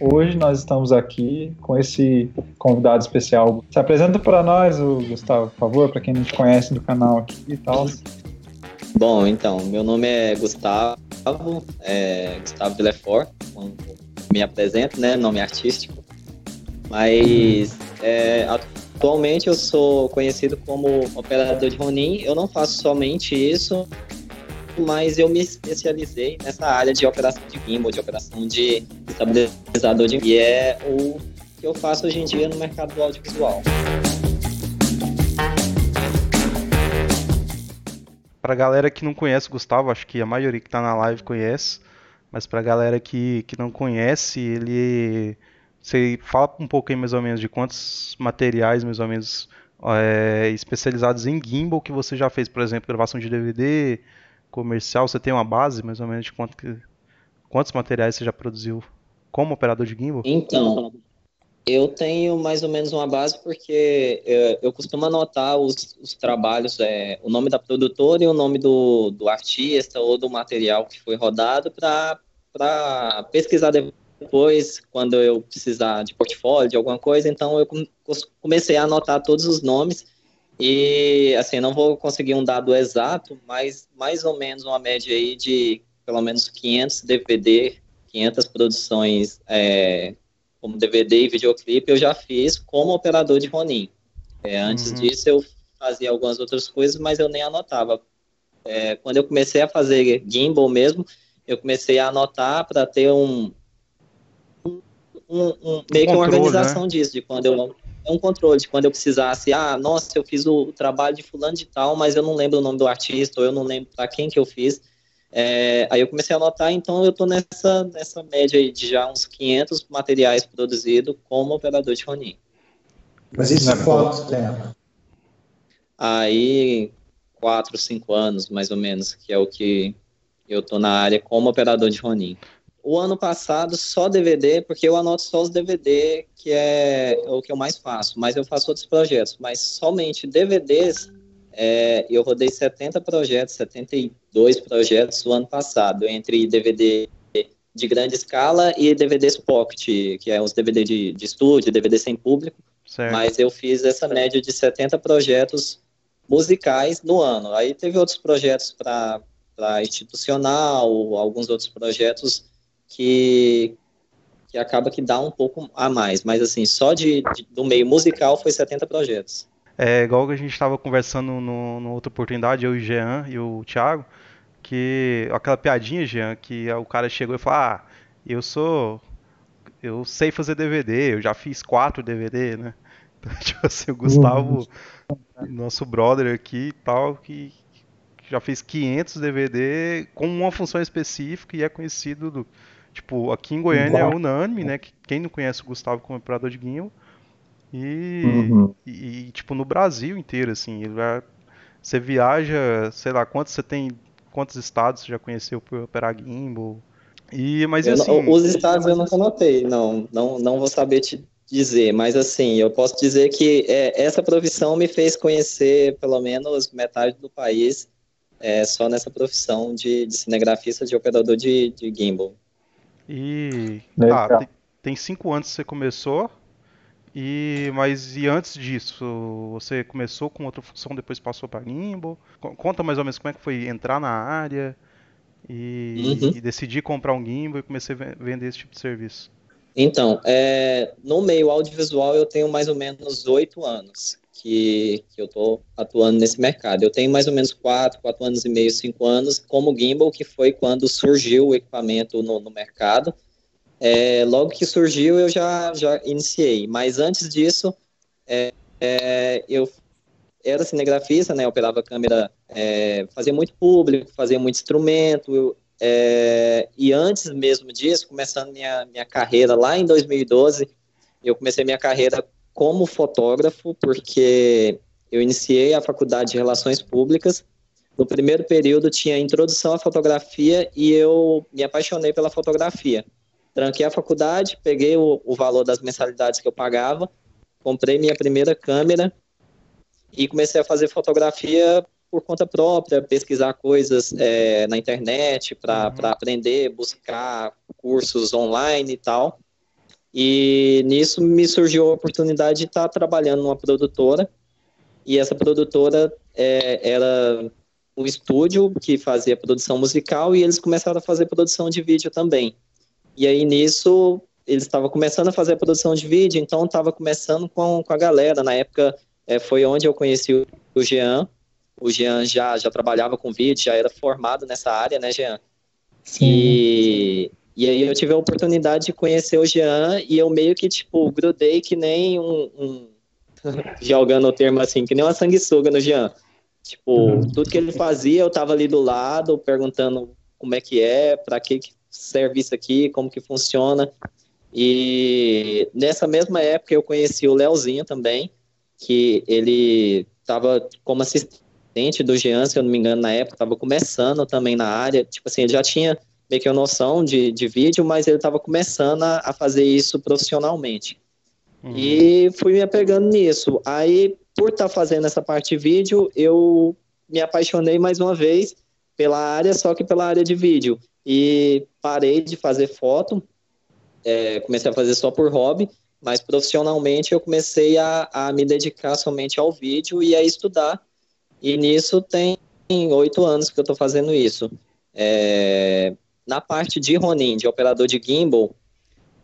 hoje nós estamos aqui com esse convidado especial. Se apresenta para nós, o Gustavo, por favor, para quem não te conhece do canal aqui e tal. Bom, então, meu nome é Gustavo, é Gustavo Villefort, me apresento, né, nome artístico. Mas é, atualmente eu sou conhecido como operador de Ronin. Eu não faço somente isso, mas eu me especializei nessa área de operação de gimbal, de operação de estabilizador de e é o que eu faço hoje em dia no mercado do audiovisual. Para a galera que não conhece o Gustavo, acho que a maioria que está na live conhece, mas para a galera que, que não conhece, ele você fala um pouco aí mais ou menos de quantos materiais mais ou menos é, especializados em gimbal que você já fez, por exemplo, gravação de DVD, comercial, você tem uma base mais ou menos de quanto que, quantos materiais você já produziu como operador de gimbal? Então, eu tenho mais ou menos uma base porque eu, eu costumo anotar os, os trabalhos, é, o nome da produtora e o nome do, do artista ou do material que foi rodado para pesquisar depois, quando eu precisar de portfólio, de alguma coisa. Então, eu comecei a anotar todos os nomes e, assim, não vou conseguir um dado exato, mas mais ou menos uma média aí de pelo menos 500 DVD, 500 produções é, como DVD e videoclipe eu já fiz como operador de Ronin. É, antes uhum. disso eu fazia algumas outras coisas, mas eu nem anotava. É, quando eu comecei a fazer gimbal mesmo, eu comecei a anotar para ter um, um, um, meio que uma organização né? disso, de quando eu um controle de quando eu precisasse, ah, nossa, eu fiz o, trabalho de fulano de tal, mas eu não lembro o nome do artista, ou eu não lembro para quem que eu fiz. É, aí eu comecei a anotar, então eu estou nessa, nessa média aí de já uns 500 materiais produzidos como operador de Ronin. Mas isso é quanto tempo? Aí, 4, 5 anos, mais ou menos, que é o que eu estou na área como operador de Ronin o ano passado só DVD, porque eu anoto só os DVD, que é o que eu mais faço, mas eu faço outros projetos, mas somente DVDs, é, eu rodei 70 projetos, 72 projetos o ano passado, entre DVD de grande escala e DVDs pocket, que é os DVD de, de estúdio, DVD sem público, certo. mas eu fiz essa média de 70 projetos musicais no ano. Aí teve outros projetos para institucional, alguns outros projetos que, que acaba que dá um pouco a mais. Mas, assim, só de, de do meio musical foi 70 projetos. É igual que a gente estava conversando no, no, outra oportunidade, eu e o Jean e o Thiago, que aquela piadinha, Jean, que o cara chegou e falou: Ah, eu sou. Eu sei fazer DVD, eu já fiz quatro DVD, né? Então, tipo assim, o Gustavo, nosso brother aqui e tal, que, que já fez 500 DVD com uma função específica e é conhecido do, Tipo, aqui em Goiânia é unânime, né? Quem não conhece o Gustavo como operador de guinho. E, uhum. e, tipo, no Brasil inteiro, assim, você viaja, sei lá, quantos você tem, quantos estados você já conheceu por operar gimbal? E, mas assim... Não, os estados eu nunca notei, não, não, não vou saber te dizer, mas assim, eu posso dizer que é, essa profissão me fez conhecer pelo menos metade do país é, só nessa profissão de, de cinegrafista, de operador de, de gimbal. E tá, tem, tem cinco anos que você começou. E mas e antes disso, você começou com outra função, depois passou para Nimble? Conta mais ou menos como é que foi entrar na área e, uhum. e decidir comprar um gimbal e comecei a vender esse tipo de serviço. Então, é, no meio audiovisual eu tenho mais ou menos oito anos que, que eu estou atuando nesse mercado. Eu tenho mais ou menos quatro, quatro anos e meio, cinco anos como gimbal, que foi quando surgiu o equipamento no, no mercado. É, logo que surgiu, eu já, já iniciei. Mas antes disso, é, é, eu era cinegrafista, né? Operava câmera, é, fazia muito público, fazia muito instrumento. Eu, é, e antes mesmo disso, começando minha, minha carreira lá em 2012, eu comecei minha carreira como fotógrafo, porque eu iniciei a faculdade de Relações Públicas. No primeiro período tinha introdução à fotografia e eu me apaixonei pela fotografia. Tranquei a faculdade, peguei o, o valor das mensalidades que eu pagava, comprei minha primeira câmera e comecei a fazer fotografia por conta própria, pesquisar coisas é, na internet para uhum. aprender, buscar cursos online e tal. E nisso me surgiu a oportunidade de estar trabalhando numa produtora. E essa produtora é, era um estúdio que fazia produção musical e eles começaram a fazer produção de vídeo também. E aí nisso eles estavam começando a fazer a produção de vídeo, então estava começando com, com a galera. Na época é, foi onde eu conheci o, Jean. O Jean já, já trabalhava com vídeo, já era formado nessa área, né, Jean? Sim. E, e aí eu tive a oportunidade de conhecer o Jean e eu meio que, tipo, grudei que nem um, um jogando o termo assim, que nem uma sanguessuga no Jean. Tipo, uhum. tudo que ele fazia, eu tava ali do lado, perguntando como é que é, para que serve isso aqui, como que funciona. E nessa mesma época eu conheci o Leozinho também, que ele estava como assistente do Jean, se eu não me engano, na época, estava começando também na área. Tipo assim, ele já tinha meio que uma noção de, de vídeo, mas ele estava começando a, a, fazer isso profissionalmente. Uhum. E fui me apegando nisso. Aí, por estar tá fazendo essa parte de vídeo, eu me apaixonei mais uma vez pela área, só que pela área de vídeo. E parei de fazer foto, é, comecei a fazer só por hobby, mas profissionalmente eu comecei a, a me dedicar somente ao vídeo e a estudar. E nisso tem oito anos que eu estou fazendo isso. É, na parte de Ronin, de operador de gimbal,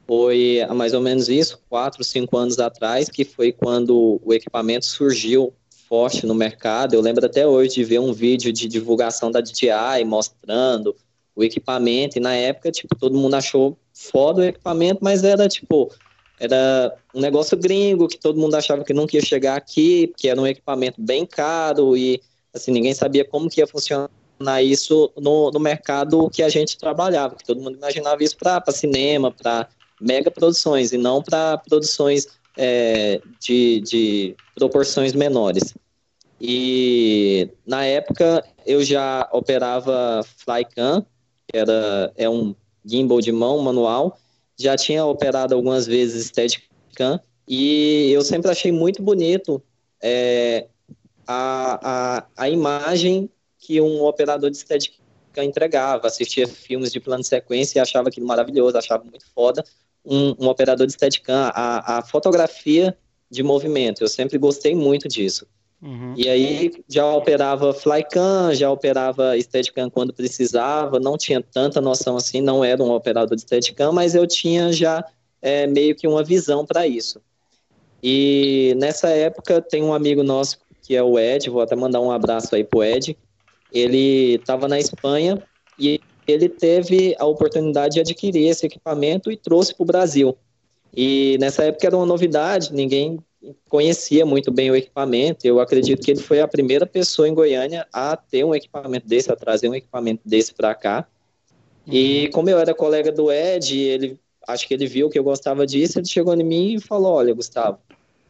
foi há mais ou menos isso, quatro, cinco anos atrás, que foi quando o equipamento surgiu forte no mercado. Eu lembro até hoje de ver um vídeo de divulgação da DJI mostrando o equipamento, e na época, tipo, todo mundo achou foda o equipamento, mas era, tipo, era um negócio gringo, que todo mundo achava que nunca ia chegar aqui, porque era um equipamento bem caro, e, assim, ninguém sabia como que ia funcionar isso no, no mercado que a gente trabalhava, que todo mundo imaginava isso para cinema, para mega produções, e não para produções é, de, de proporções menores. E na época eu já operava Flycam, era é um gimbal de mão manual, já tinha operado algumas vezes Steadicam e eu sempre achei muito bonito é, a, a, a imagem que um operador de Steadicam entregava, assistia filmes de plano de sequência e achava aquilo maravilhoso, achava muito foda um, um operador de Steadicam, a, a fotografia de movimento, eu sempre gostei muito disso. Uhum. E aí já operava Flycam, já operava Steadicam quando precisava, não tinha tanta noção assim, não era um operador de Steadicam, mas eu tinha já é, meio que uma visão para isso. E nessa época tem um amigo nosso que é o Ed, vou até mandar um abraço aí pro Ed. Ele estava na Espanha e ele teve a oportunidade de adquirir esse equipamento e trouxe para o Brasil. E nessa época era uma novidade, ninguém conhecia muito bem o equipamento. Eu acredito que ele foi a primeira pessoa em Goiânia a ter um equipamento desse, a trazer um equipamento desse para cá. E uhum. como eu era colega do Ed, ele acho que ele viu que eu gostava disso, ele chegou em mim e falou: Olha, Gustavo,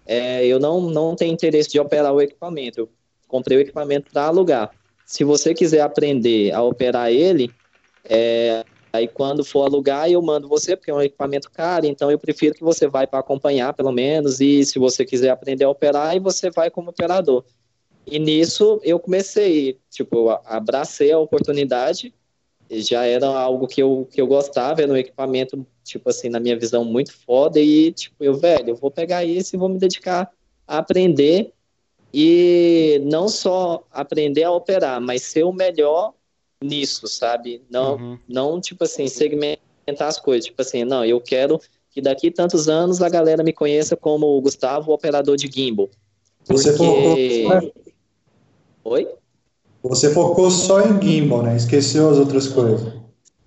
é, eu não, não tenho interesse de operar o equipamento. Eu comprei o equipamento para alugar. Se você quiser aprender a operar ele, é, Aí quando for alugar, eu mando você, porque é um equipamento caro, então eu prefiro que você vai para acompanhar, pelo menos, e se você quiser aprender a operar, aí você vai como operador. E nisso eu comecei, tipo, eu abracei a oportunidade, já era algo que eu, que eu gostava, era um equipamento, tipo assim, na minha visão, muito foda, e tipo, eu, velho, eu vou pegar isso e vou me dedicar a aprender, e não só aprender a operar, mas ser o melhor nisso, sabe? Não, uhum. não tipo assim, segmentar as coisas. Tipo assim, não, eu quero que daqui tantos anos a galera me conheça como o Gustavo, operador de gimbal. Porque... Você focou... Oi? Você focou só em gimbal, né? Esqueceu as outras coisas.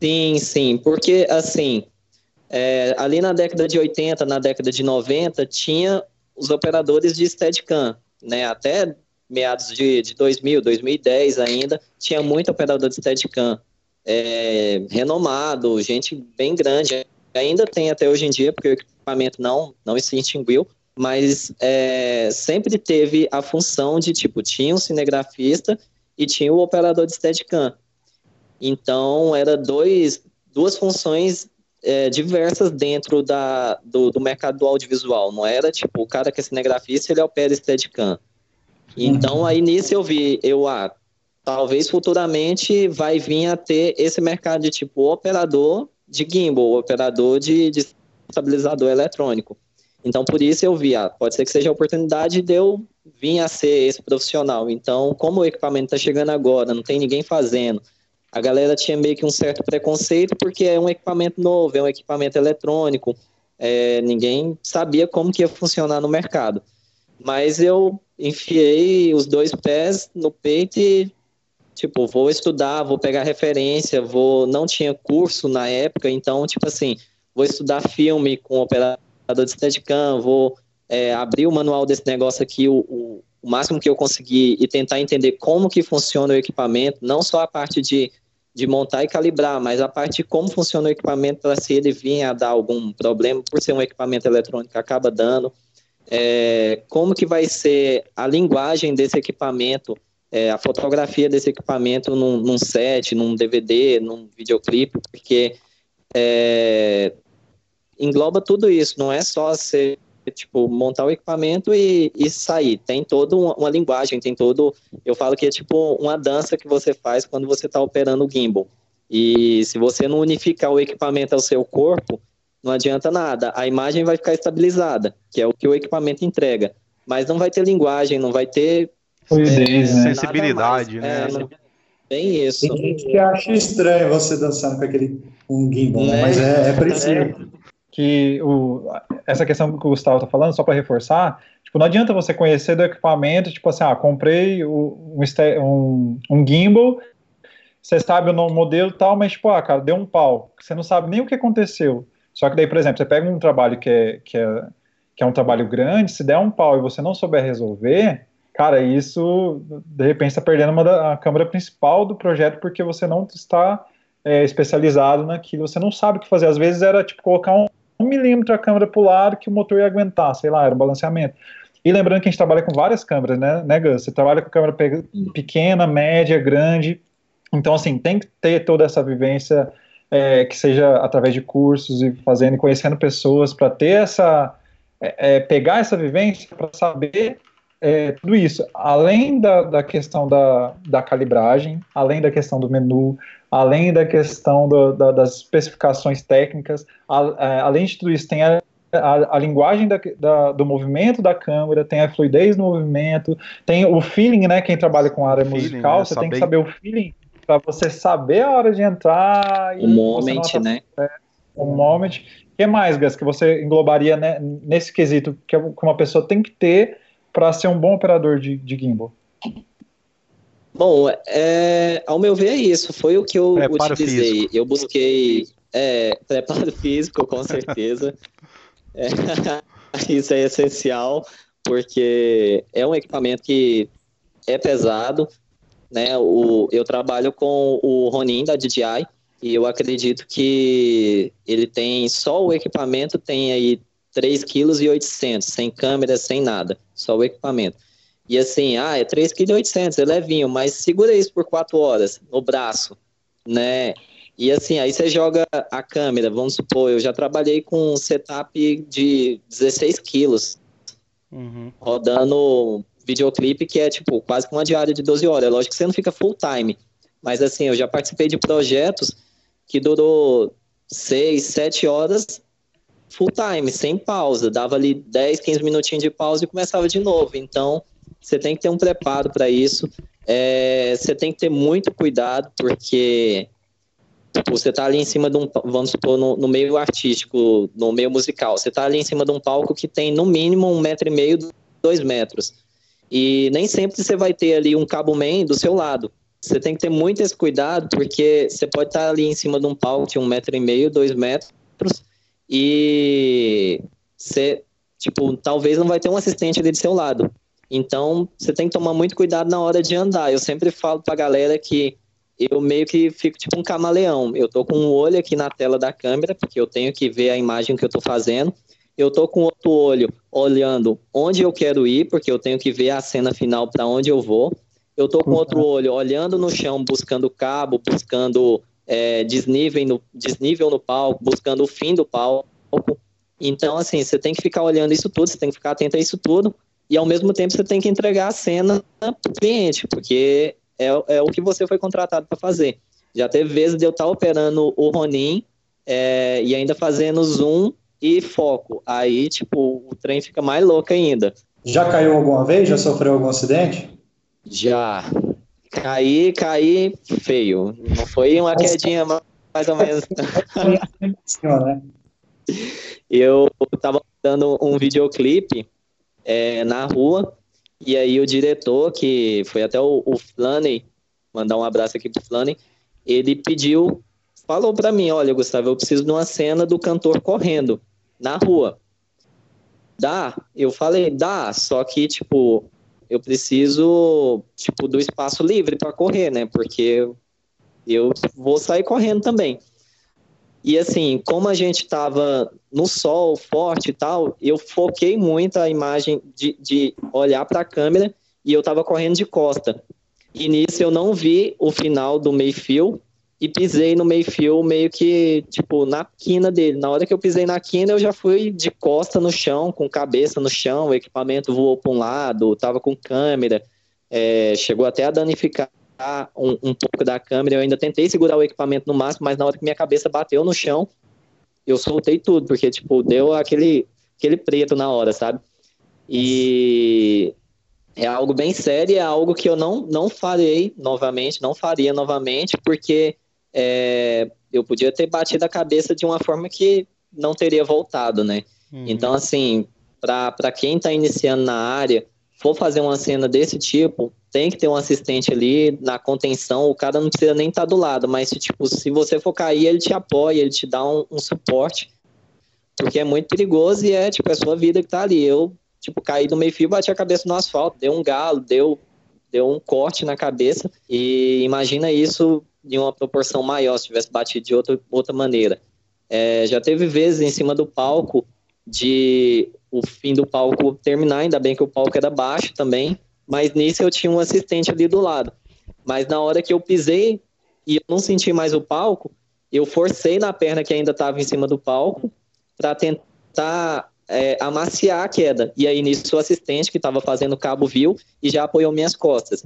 Sim, sim, porque assim, é, ali na década de 80, na década de 90, tinha os operadores de Steadicam, né? Até meados de, de 2000, 2010 ainda, tinha muito operador de Steadicam é, renomado, gente bem grande. Ainda tem até hoje em dia, porque o equipamento não, não se extinguiu, mas é, sempre teve a função de, tipo, tinha um cinegrafista e tinha o operador de Steadicam. Então, era dois, duas funções é, diversas dentro da, do, do mercado do audiovisual. Não era, tipo, o cara que é cinegrafista, ele opera Steadicam. Então, aí nisso eu vi, eu, ah, talvez futuramente vai vir a ter esse mercado de tipo operador de gimbal, operador de, de estabilizador eletrônico. Então, por isso eu vi, ah, pode ser que seja a oportunidade de eu vir a ser esse profissional. Então, como o equipamento está chegando agora, não tem ninguém fazendo, a galera tinha meio que um certo preconceito porque é um equipamento novo, é um equipamento eletrônico, é, ninguém sabia como que ia funcionar no mercado. Mas eu enfiei os dois pés no peito e, tipo, vou estudar, vou pegar referência, vou... Não tinha curso na época, então, tipo assim, vou estudar filme com operador de Steadicam, vou é, abrir o manual desse negócio aqui, o, o, o máximo que eu conseguir e tentar entender como que funciona o equipamento, não só a parte de de montar e calibrar, mas a parte de como funciona o equipamento para se ele vir a dar algum problema, por ser um equipamento eletrônico, acaba dando. É, como que vai ser a linguagem desse equipamento, é, a fotografia desse equipamento num, num, set, num DVD, num videoclipe, porque é, engloba tudo isso, não é só ser tipo, montar o equipamento e, e sair. Tem toda uma, uma, linguagem, tem todo. Eu falo que é tipo uma dança que você faz quando você está operando o gimbal. E se você não unificar o equipamento ao seu corpo, não adianta nada. A imagem vai ficar estabilizada, que é o que o equipamento entrega. Mas não vai ter linguagem, não vai ter. Fluidez, é, né? Sensibilidade, né? É, não, bem isso. Tem gente que acha estranho você dançando com aquele um gimbal, né? mas é, é preciso que o, essa questão que o Gustavo está falando, só para reforçar, tipo, não adianta você conhecer do equipamento, tipo assim, ah, comprei um, um, um gimbal, você sabe o nome modelo e tal, mas tipo, ah, cara, deu um pau, você não sabe nem o que aconteceu. Só que daí, por exemplo, você pega um trabalho que é, que é, que é um trabalho grande, se der um pau e você não souber resolver, cara, isso, de repente, está perdendo uma da, a câmera principal do projeto porque você não está é, especializado naquilo, você não sabe o que fazer. Às vezes era, tipo, colocar um um milímetro a câmera para o lado que o motor ia aguentar, sei lá, era um balanceamento. E lembrando que a gente trabalha com várias câmeras, né, né Gus? Você trabalha com câmera pequena, média, grande. Então, assim, tem que ter toda essa vivência é, que seja através de cursos e fazendo e conhecendo pessoas para ter essa. É, é, pegar essa vivência para saber é, tudo isso, além da, da questão da, da calibragem, além da questão do menu, além da questão do, da, das especificações técnicas, a, a, é, além de tudo isso, tem a, a, a linguagem da, da, do movimento da câmera, tem a fluidez no movimento, tem o feeling, né? Quem trabalha com área feeling, musical, né, você tem que saber o feeling para você saber a hora de entrar. O moment, né? O moment. O que mais, Gas, que você englobaria né, nesse quesito que uma pessoa tem que ter para ser um bom operador de, de gimbal? Bom, é, ao meu ver é isso. Foi o que eu preparo utilizei. Físico. Eu busquei é, preparo físico, com certeza. é, isso é essencial, porque é um equipamento que é pesado. Né? O, eu trabalho com o Ronin da DJI e eu acredito que ele tem só o equipamento tem aí 3,8 kg, sem câmera, sem nada, só o equipamento. E assim, ah, é 3,8 kg, é levinho, mas segura isso por 4 horas no braço, né? E assim, aí você joga a câmera, vamos supor, eu já trabalhei com um setup de 16 quilos, uhum. rodando videoclipe que é tipo quase uma diária de 12 horas. É lógico que você não fica full time, mas assim, eu já participei de projetos que durou 6, 7 horas full time, sem pausa. Dava ali 10, 15 minutinhos de pausa e começava de novo. Então, você tem que ter um preparo para isso. É, você tem que ter muito cuidado, porque tipo, você está ali em cima de um, vamos supor, no, no, meio artístico, no meio musical, você está ali em cima de um palco que tem no mínimo um metro e meio, dois metros. E nem sempre você vai ter ali um cabo man do seu lado. Você tem que ter muito esse cuidado, porque você pode estar ali em cima de um palco de um metro e meio, dois metros, e você, tipo, talvez não vai ter um assistente ali do seu lado. Então, você tem que tomar muito cuidado na hora de andar. Eu sempre falo pra galera que eu meio que fico tipo um camaleão. Eu tô com um olho aqui na tela da câmera, porque eu tenho que ver a imagem que eu tô fazendo. Eu tô com outro olho olhando onde eu quero ir, porque eu tenho que ver a cena final para onde eu vou. Eu tô com outro olho olhando no chão, buscando cabo, buscando é, desnível, no, desnível no palco, buscando o fim do palco. Então, assim, você tem que ficar olhando isso tudo, você tem que ficar atento a isso tudo, e ao mesmo tempo você tem que entregar a cena para o cliente, porque é, é o que você foi contratado para fazer. Já teve vezes de eu estar tá operando o Ronin é, e ainda fazendo zoom e foco. Aí, tipo, o trem fica mais louco ainda. Já caiu alguma vez? Já sofreu algum acidente? Já. Caí, caí feio. Não foi uma quedinha mais ou menos. Eu tava dando um videoclipe é, na rua, e aí o diretor, que foi até o, o Flaney, mandar um abraço aqui pro Flaney, ele pediu, falou para mim, olha, Gustavo, eu preciso de uma cena do cantor correndo na rua. Dá? Eu falei, dá, só que, tipo, eu preciso, tipo, do espaço livre para correr, né? Porque eu vou sair correndo também. E assim, como a gente tava no sol forte e tal, eu foquei muito a imagem de, de olhar para a câmera e eu tava correndo de costa. E nisso eu não vi o final do meio-fio e pisei no meio-fio meio que, tipo, na quina dele. Na hora que eu pisei na quina, eu já fui de costa no chão, com cabeça no chão, o equipamento voou para um lado, tava com câmera, é, chegou até a danificar um, um, pouco da câmera. Eu ainda tentei segurar o equipamento no máximo, mas na hora que minha cabeça bateu no chão, eu soltei tudo, porque, tipo, deu aquele, aquele preto na hora, sabe? E é algo bem sério, é algo que eu não, não farei novamente, não faria novamente, porque é, eu podia ter batido a cabeça de uma forma que não teria voltado, né? Uhum. Então, assim, para quem está iniciando na área, for fazer uma cena desse tipo, tem que ter um assistente ali na contenção, o cara não precisa nem estar tá do lado, mas tipo, se você for cair, ele te apoia, ele te dá um, um suporte, porque é muito perigoso e é tipo, é a sua vida que tá ali. Eu, tipo, caí do meio fio, bati a cabeça no asfalto, deu um galo, deu, deu um corte na cabeça, e imagina isso de uma proporção maior, se tivesse batido de outra, outra maneira. É, já teve vezes em cima do palco de o fim do palco terminar, ainda bem que o palco era baixo também, mas nisso eu tinha um assistente ali do lado. Mas na hora que eu pisei e eu não senti mais o palco, eu forcei na perna que ainda estava em cima do palco para tentar é, amaciar a queda. E aí nisso o assistente que estava fazendo cabo viu e já apoiou minhas costas.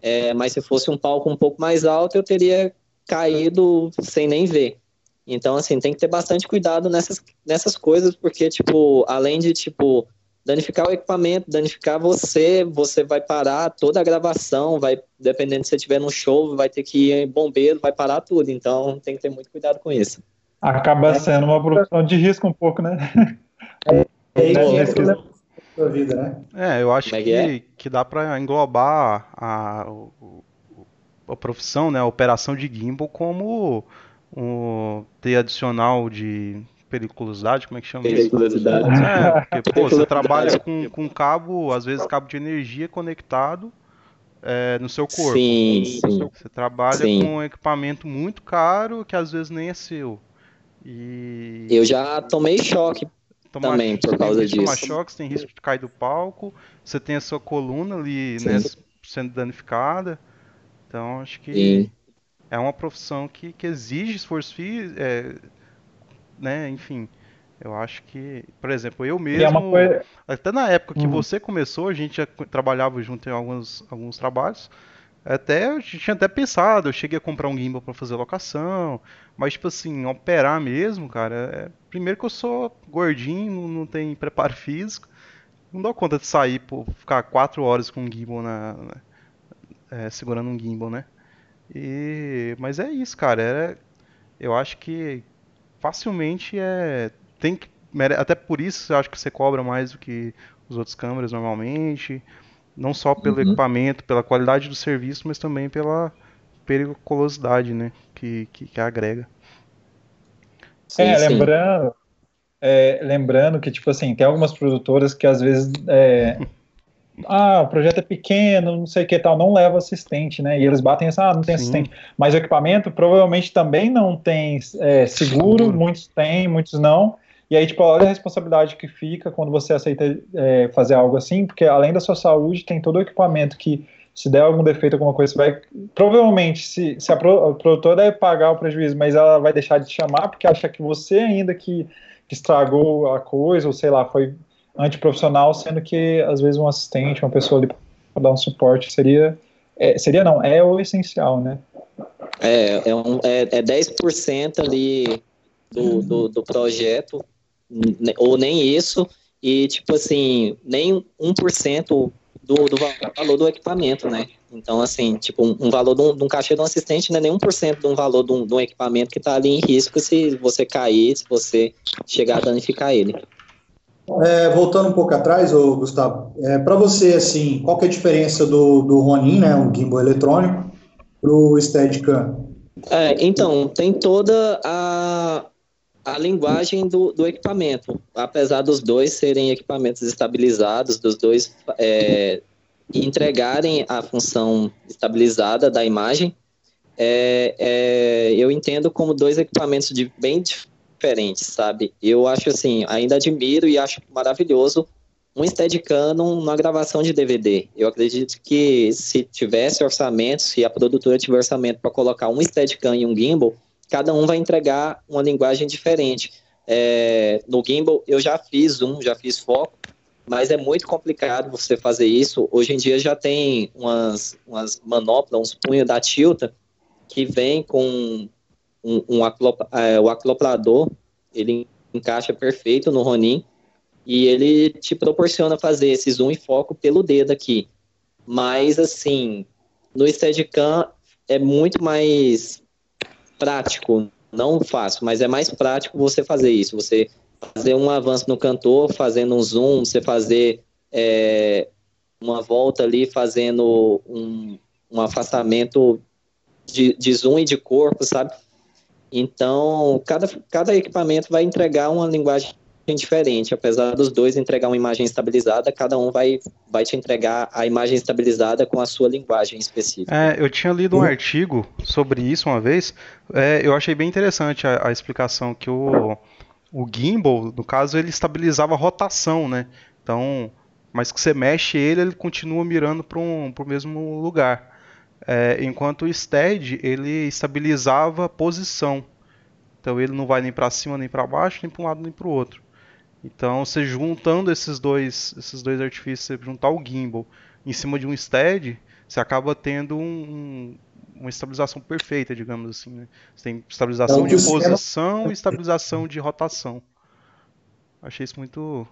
É, mas se fosse um palco um pouco mais alto, eu teria caído sem nem ver. Então, assim, tem que ter bastante cuidado nessas, nessas coisas, porque, tipo, além de, tipo, danificar o equipamento, danificar você, você vai parar toda a gravação, vai, dependendo se você estiver no show, vai ter que ir bombeiro, vai parar tudo. Então, tem que ter muito cuidado com isso. Acaba sendo uma produção de risco um pouco, né? É, é, é, sua vida, né? É, eu acho é que, é? que dá para englobar a, a, a, profissão, né, a operação de gimbal como um T adicional de periculosidade, como é que chama periculosidade. isso? É, porque, pô, você trabalha com, com cabo, às vezes cabo de energia conectado é, no seu corpo. Sim, sim. Você trabalha sim. com um equipamento muito caro que às vezes nem é seu. E... Eu já tomei choque Tomar, também por causa disso. Tomar choque, você tem risco de cair do palco, você tem a sua coluna ali né, sendo danificada. Então acho que Sim. é uma profissão que, que exige esforço físico, é, né, enfim. Eu acho que, por exemplo, eu é mesmo, é até na época que uhum. você começou, a gente já trabalhava junto em alguns, alguns trabalhos. Até eu tinha até pensado, eu cheguei a comprar um gimbal para fazer locação, mas tipo assim, operar mesmo, cara, é... primeiro que eu sou gordinho, não, não tenho preparo físico, não dou conta de sair, por ficar quatro horas com um gimbal na, na é, segurando um gimbal, né? E mas é isso, cara, é... eu acho que facilmente é tem que até por isso eu acho que você cobra mais do que os outros câmeras normalmente não só pelo uhum. equipamento, pela qualidade do serviço, mas também pela periculosidade, né, que, que, que agrega. Sim, é, sim. lembrando, é, lembrando que, tipo assim, tem algumas produtoras que às vezes, é, ah, o projeto é pequeno, não sei o que tal, não leva assistente, né, e eles batem essa, ah, não tem sim. assistente, mas o equipamento provavelmente também não tem é, seguro, seguro, muitos têm, muitos não, e aí, tipo, olha a responsabilidade que fica quando você aceita é, fazer algo assim, porque além da sua saúde, tem todo o equipamento que, se der algum defeito, alguma coisa, você vai. Provavelmente, se, se a, pro, a produtora pagar o prejuízo, mas ela vai deixar de te chamar porque acha que você ainda que, que estragou a coisa, ou sei lá, foi antiprofissional, sendo que às vezes um assistente, uma pessoa ali para dar um suporte seria. É, seria não, é o essencial, né? É, é, um, é, é 10% ali do, do, do projeto ou nem isso, e tipo assim, nem 1% do, do valor do equipamento, né? Então, assim, tipo, um, um valor de um, de um, cachê de um assistente não é nem 1% de um valor de um, de um equipamento que está ali em risco se você cair, se você chegar a danificar ele. É, voltando um pouco atrás, ô, Gustavo, é, para você, assim, qual que é a diferença do, do Ronin, né, um gimbal eletrônico, para o Steadicam? É, então, tem toda a, a linguagem do, do equipamento. Apesar dos dois serem equipamentos estabilizados, dos dois é, entregarem a função estabilizada da imagem, é, é, eu entendo como dois equipamentos de, bem diferentes, sabe? Eu acho assim, ainda admiro e acho maravilhoso um Steadicam numa gravação de DVD. Eu acredito que se tivesse orçamento, se a produtora tiver orçamento para colocar um Steadicam e um gimbal, cada um vai entregar uma linguagem diferente. É, no gimbal eu já fiz um, já fiz foco, mas é muito complicado você fazer isso. Hoje em dia já tem umas, umas manoplas, uns punhos da Tilta que vem com um, um é, o acoplador, ele encaixa perfeito no Ronin e ele te proporciona fazer esse zoom e foco pelo dedo aqui. Mas, assim, no Steadicam é muito mais prático, não fácil, mas é mais prático você fazer isso. Você fazer um avanço no cantor, fazendo um zoom, você fazer é, uma volta ali, fazendo um, um afastamento de, de zoom e de corpo, sabe? Então, cada, cada equipamento vai entregar uma linguagem diferente. Apesar dos dois entregar uma imagem estabilizada, cada um vai, vai te entregar a imagem estabilizada com a sua linguagem específica. É, eu tinha lido um artigo sobre isso uma vez. É, eu achei bem interessante a, a, explicação que o, o gimbal, no caso, ele estabilizava a rotação, né? Então, mas que você mexe ele, ele continua mirando para um, o mesmo lugar. É, enquanto o stead ele estabilizava a posição. Então ele não vai nem para cima nem para baixo, nem para um lado nem para o outro. Então, você juntando esses dois, esses dois artifícios, você juntar o gimbal em cima de um stead, você acaba tendo um, uma estabilização perfeita, digamos assim. Né? Você tem estabilização então, de posição e estabilização de rotação. Achei isso muito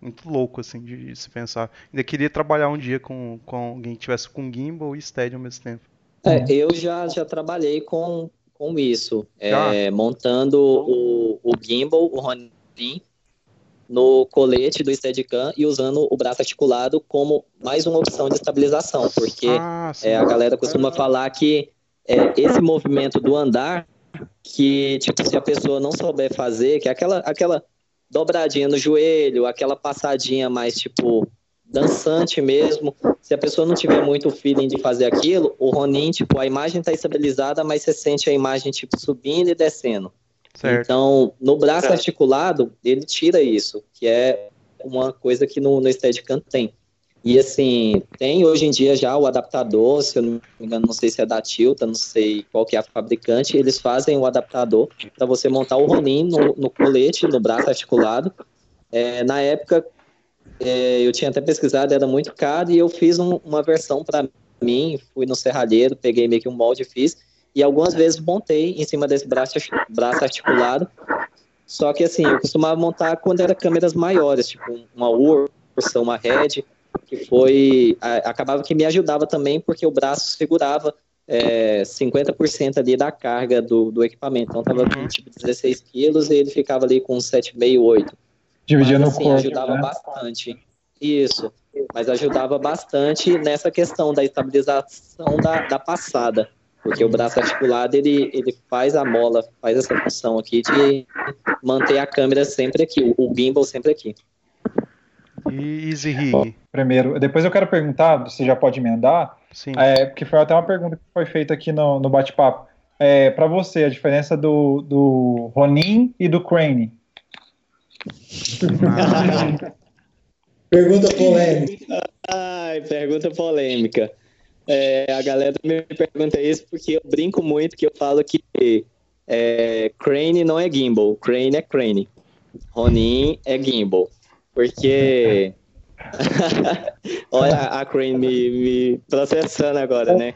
muito louco assim de, de, se pensar. Ainda queria trabalhar um dia com, com alguém que tivesse com gimbal e stead ao mesmo tempo. É, eu já, já trabalhei com, com isso, é, montando o, o gimbal, o Ronin no colete do Steadicam e usando o braço articulado como mais uma opção de estabilização, porque ah, é, a galera costuma falar que é, esse movimento do andar, que tipo, se a pessoa não souber fazer, que é aquela, aquela dobradinha no joelho, aquela passadinha mais tipo dançante mesmo, se a pessoa não tiver muito feeling de fazer aquilo, o Ronin, tipo, a imagem está estabilizada, mas você sente a imagem tipo subindo e descendo. Certo. Então, no braço certo. articulado, ele tira isso, que é uma coisa que no, no Steadicam tem. E assim, tem hoje em dia já o adaptador, se eu não me engano, não sei se é da Tilta, não sei qual que é a fabricante, eles fazem o adaptador para você montar o Ronin no, no, colete, no braço articulado. É, na época, é, eu tinha até pesquisado, era muito caro, e eu fiz um, uma versão para mim, fui no serralheiro, peguei meio que um molde e fiz, e algumas vezes montei em cima desse braço, braço articulado. Só que assim, eu costumava montar quando era câmeras maiores, tipo uma Ursa, uma Red, que foi. A, acabava que me ajudava também, porque o braço segurava é, 50% ali da carga do, do equipamento. Então tava com tipo 16 quilos e ele ficava ali com 7,5, 8. Dividindo assim, o corpo. ajudava né? bastante. Isso. Mas ajudava bastante nessa questão da estabilização da, da passada. Porque o braço articulado, ele, ele faz a mola, faz essa função aqui de manter a câmera sempre aqui, o, gimbal sempre aqui. E Easy Rig? Primeiro, depois eu quero perguntar, você já pode emendar, Sim. É, porque foi até uma pergunta que foi feita aqui no, no bate-papo. É, para você, a diferença do, do Ronin e do Crane? pergunta polêmica. Ai, pergunta polêmica. É, a galera me pergunta isso porque eu brinco muito que eu falo que é, Crane não é gimbal, Crane é Crane. Ronin é gimbal. Porque. Olha a Crane me, me, processando agora, né?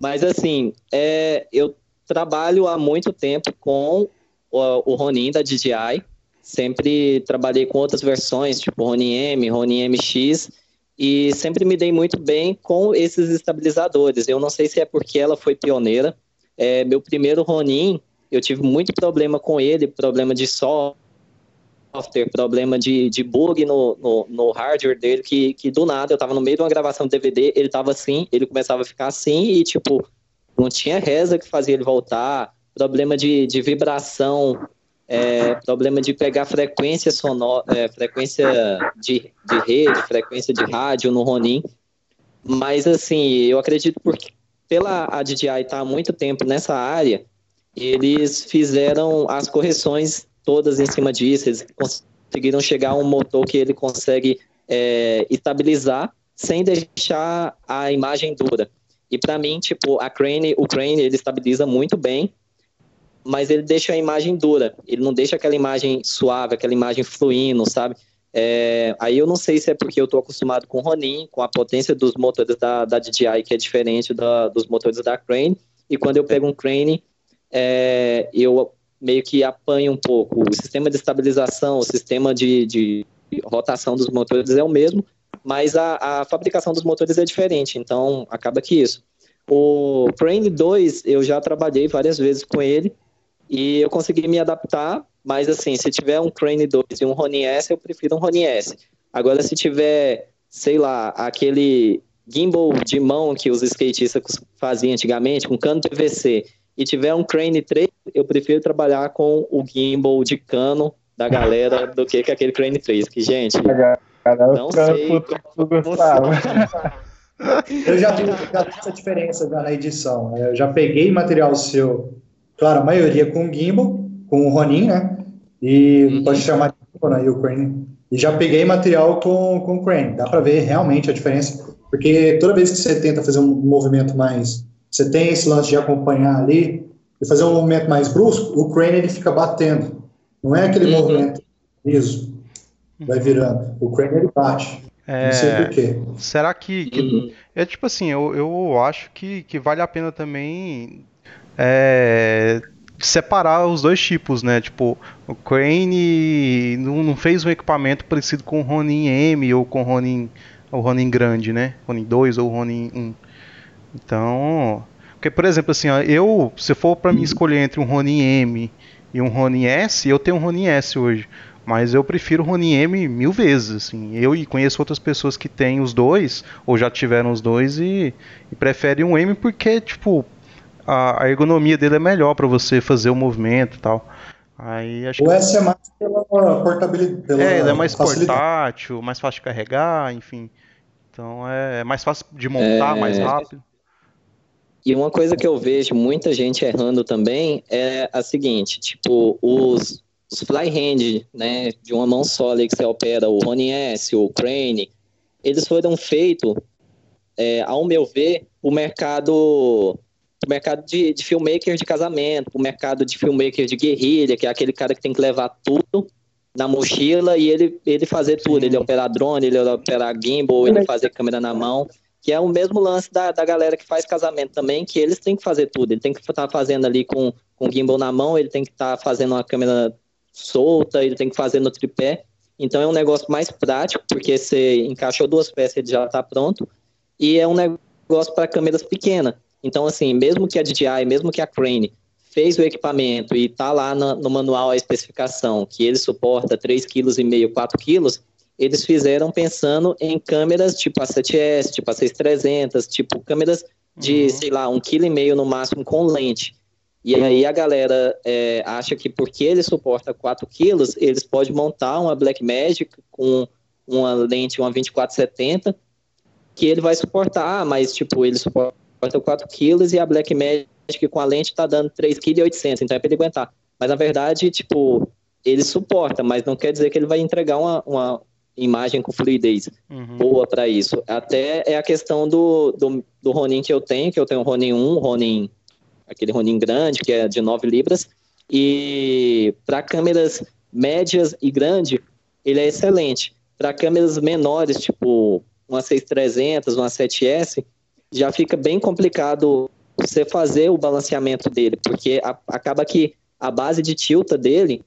mas assim, é, eu trabalho há muito tempo com o, o Ronin da DJI, sempre trabalhei com outras versões, tipo Ronin M, Ronin MX, e sempre me dei muito bem com esses estabilizadores. Eu não sei se é porque ela foi pioneira. É, meu primeiro Ronin, eu tive muito problema com ele, problema de software, problema de, de bug no, no, no hardware dele, que, que do nada eu estava no meio de uma gravação de DVD, ele estava assim, ele começava a ficar assim e, tipo, não tinha reza que fazia ele voltar, problema de, de vibração, é, problema de pegar frequência sonora, é, frequência de, de rede, frequência de rádio no Ronin. Mas, assim, eu acredito porque pela a DJI estar tá há muito tempo nessa área, eles fizeram as correções todas em cima disso, eles conseguiram chegar a um motor que ele consegue é, estabilizar sem deixar a imagem dura. E para mim, tipo, a Crane, o Crane, ele estabiliza muito bem, mas ele deixa a imagem dura. Ele não deixa aquela imagem suave, aquela imagem fluindo, sabe? É, aí eu não sei se é porque eu estou acostumado com o Ronin, com a potência dos motores da, da DJI, que é diferente da, dos motores da Crane, e quando eu pego um Crane, é, eu meio que apanho um pouco. O sistema de estabilização, o sistema de, de rotação dos motores é o mesmo, mas a, a fabricação dos motores é diferente, então acaba que isso. O Crane 2, eu já trabalhei várias vezes com ele, e eu consegui me adaptar, mas assim, se tiver um Crane 2 e um Ronin S, eu prefiro um Ronin S. Agora, se tiver, sei lá, aquele gimbal de mão que os skatistas faziam antigamente, com cano PVC, e tiver um Crane 3, eu prefiro trabalhar com o gimbal de cano da galera do que com aquele Crane 3. Que, gente, não sei. Eu já vi essa diferença na edição. Eu já peguei material seu Claro, a maioria com gimbal, com o Ronin, né? E uhum. pode chamar de gimbal, né? E o Crane. E já peguei material com, com o Crane. Dá para ver realmente a diferença. Porque toda vez que você tenta fazer um movimento mais. Você tem esse lance de acompanhar ali e fazer um movimento mais brusco, o Crane ele fica batendo. Não é aquele uhum. movimento liso, vai virando. O Crane ele bate. É, não sei por quê. Será que. que uhum. É tipo assim, eu, eu acho que, que vale a pena também é, separar os dois tipos, né? Tipo, o Crane não, não, fez um equipamento parecido com o Ronin M ou com o Ronin, o Ronin grande, né? Ronin 2 ou Ronin 1. Então, porque por exemplo assim, ó, eu, se for para mim escolher entre um Ronin M e um Ronin S, eu tenho um Ronin S hoje. Mas eu prefiro o Ronin M mil vezes, assim. Eu e conheço outras pessoas que têm os dois, ou já tiveram os dois, e, e preferem um M porque, tipo, a, a ergonomia dele é melhor para você fazer o movimento e tal. Aí, acho o que... S é mais pela portabilidade. Pela é, ele é mais facilidade. portátil, mais fácil de carregar, enfim. Então é, é mais fácil de montar, é... mais rápido. E uma coisa que eu vejo muita gente errando também é a seguinte, tipo, os, os flyhand, né, de uma mão só ali que você opera, o Ronin S, o Crane, eles foram feitos, é, ao meu ver, o mercado o mercado de, de filmmaker de casamento, o mercado de filmmaker de guerrilha, que é aquele cara que tem que levar tudo na mochila e ele, ele fazer tudo. Ele operar drone, ele operar gimbal, ele fazer câmera na mão. Que é o mesmo lance da, da galera que faz casamento também, que eles têm que fazer tudo. Ele tem que estar tá fazendo ali com, com gimbal na mão, ele tem que estar tá fazendo uma câmera solta, ele tem que fazer no tripé. Então é um negócio mais prático, porque você encaixou duas peças, ele já está pronto. E é um negócio para câmeras pequenas. Então, assim, mesmo que a DJI, mesmo que a Crane fez o equipamento e está lá no, no, manual a especificação que ele suporta 3,5 kg, 4 kg, eles fizeram pensando em câmeras tipo a 7S, tipo a 6300, tipo câmeras de, uhum. sei lá, 1,5 kg no máximo com lente. E aí a galera é, acha que porque ele suporta 4 kg, eles podem montar uma Blackmagic com uma lente, uma 2470, que ele vai suportar, mas tipo, ele suporta suporta 4 kg e a Black Magic com a lente tá dando 3,8 kg, então é para ele aguentar. Mas na verdade, tipo, ele suporta, mas não quer dizer que ele vai entregar uma, uma imagem com fluidez uhum. boa para isso. Até é a questão do, do, do Ronin que eu tenho, que eu tenho o Ronin 1, Ronin, aquele Ronin grande, que é de 9 libras, e para câmeras médias e grande, ele é excelente. Para câmeras menores, tipo uma 6300, uma 7S, já fica bem complicado você fazer o balanceamento dele, porque a, acaba que a base de tilta dele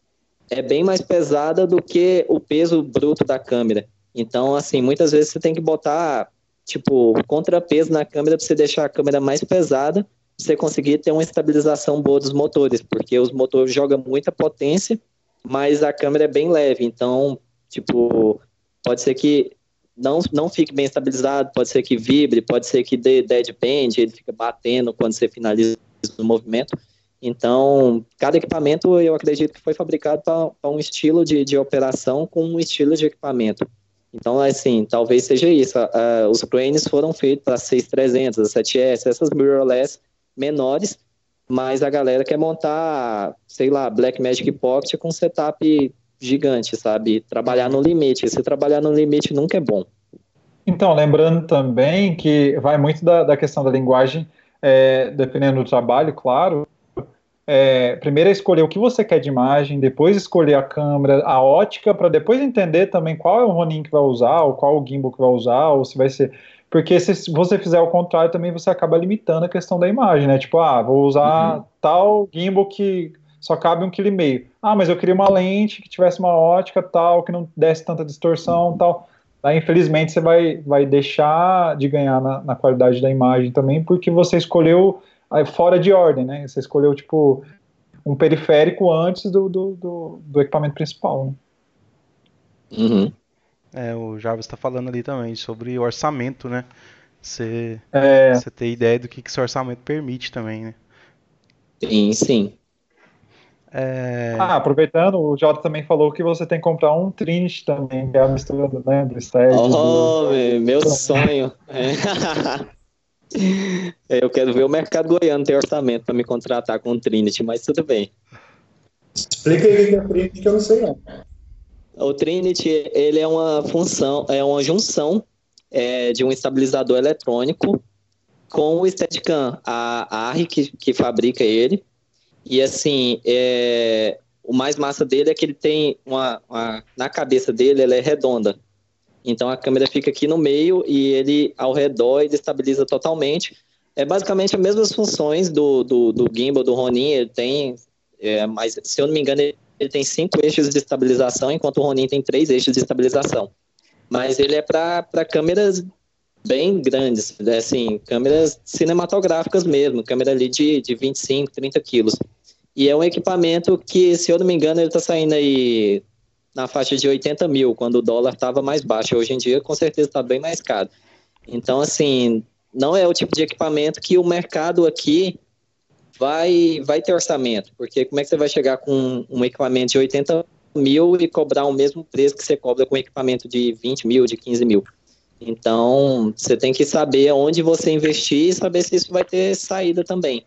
é bem mais pesada do que o peso bruto da câmera. Então, assim, muitas vezes você tem que botar, tipo, contrapeso na câmera para você deixar a câmera mais pesada, você conseguir ter uma estabilização boa dos motores, porque os motores jogam muita potência, mas a câmera é bem leve. Então, tipo, pode ser que não, não fique bem estabilizado, pode ser que vibre, pode ser que dê deadband, ele fica batendo quando você finaliza o movimento. Então, cada equipamento eu acredito que foi fabricado para um estilo de, de operação com um estilo de equipamento. Então, assim, talvez seja isso. Uh, os cranes foram feitos para 6300, a 7S, essas mirrorless menores, mas a galera quer montar, sei lá, Black Magic Pocket com setup gigante, sabe? Trabalhar no limite. Se trabalhar no limite nunca é bom. Então, lembrando também que vai muito da, da questão da linguagem, é, dependendo do trabalho, claro. É, primeiro é escolher o que você quer de imagem, depois escolher a câmera, a ótica, para depois entender também qual é o Ronin que vai usar, ou qual o gimbal que vai usar, ou se vai ser. Porque se você fizer o contrário, também você acaba limitando a questão da imagem, né? Tipo, ah, vou usar uhum. tal gimbal que só cabe um quilo e meio. Ah, mas eu queria uma lente que tivesse uma ótica tal, que não desse tanta distorção tal. Aí, infelizmente, você vai, vai deixar de ganhar na, na qualidade da imagem também, porque você escolheu fora de ordem, né? Você escolheu, tipo, um periférico antes do, do, do, do equipamento principal. Né? Uhum. É, o Jarvis está falando ali também sobre orçamento, né? Você, é... você ter ideia do que, que esse orçamento permite também, né? Sim, sim. É... Ah, aproveitando, o Jota também falou que você tem que comprar um Trinity também, que é a mistura né, do Stead. Oh, do... meu sonho. É. Eu quero ver o mercado goiano ter orçamento para me contratar com o Trinity, mas tudo bem. Explica aí o que é Trinity que eu não sei não. O Trinity, ele é uma função, é uma junção é, de um estabilizador eletrônico com o Steadicam, a ARRI que, que fabrica ele, e assim, é, o mais massa dele é que ele tem uma, uma, Na cabeça dele, ela é redonda. Então a câmera fica aqui no meio e ele ao redor ele estabiliza totalmente. É basicamente as mesmas funções do, do, do gimbal do Ronin, ele tem, é, mas se eu não me engano, ele, ele tem cinco eixos de estabilização, enquanto o Ronin tem três eixos de estabilização. Mas ele é para câmeras bem grandes, né, assim, câmeras cinematográficas mesmo, câmera ali de, de 25, 30 quilos. E é um equipamento que, se eu não me engano, ele está saindo aí na faixa de 80 mil, quando o dólar estava mais baixo. Hoje em dia, com certeza, está bem mais caro. Então, assim, não é o tipo de equipamento que o mercado aqui vai, vai ter orçamento, porque como é que você vai chegar com um equipamento de 80 mil e cobrar o mesmo preço que você cobra com um equipamento de 20 mil, de 15 mil? Então, você tem que saber onde você investir e saber se isso vai ter saída também.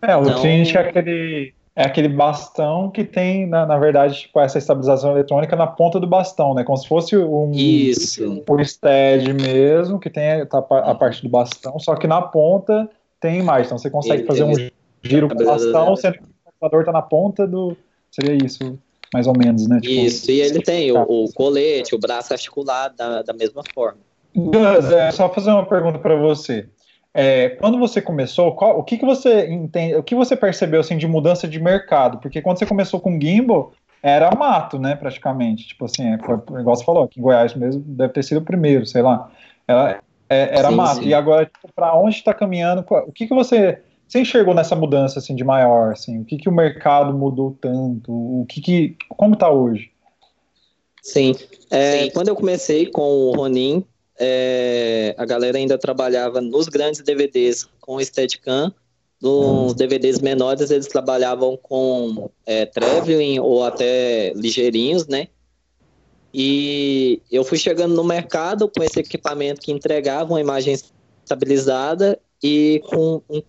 É, o então, Trinity é aquele, é aquele bastão que tem, na, na verdade, tipo, essa estabilização eletrônica na ponta do bastão, né? Como se fosse um, Isso. um stead mesmo, que tem tá, a parte do bastão, só que na ponta tem imagem. Então você consegue ele, fazer ele, um giro com o bastão, sendo que o computador está na ponta do. Seria isso, mais ou menos, né? Tipo, isso, e ele tem o, o colete, o braço articulado da, da mesma forma. Gus, é só fazer uma pergunta para você. É, quando você começou, qual, o que, que você entende, o que você percebeu assim de mudança de mercado? Porque quando você começou com gimbal, era mato, né, praticamente. Tipo assim, é, foi, igual você falou, aqui em Goiás mesmo deve ter sido o primeiro, sei lá. Era, é, era sim, mato. Sim. E agora, tipo, para onde está caminhando? O que, que você, você enxergou nessa mudança assim de maior? Assim, o que, que o mercado mudou tanto? O que, que como está hoje? Sim. É, sim. Quando eu comecei com o Ronin, é, a galera ainda trabalhava nos grandes DVDs com Steadicam, nos DVDs menores eles trabalhavam com é, traveling ou até ligeirinhos, né? E eu fui chegando no mercado com esse equipamento que entregava uma imagem estabilizada e com um,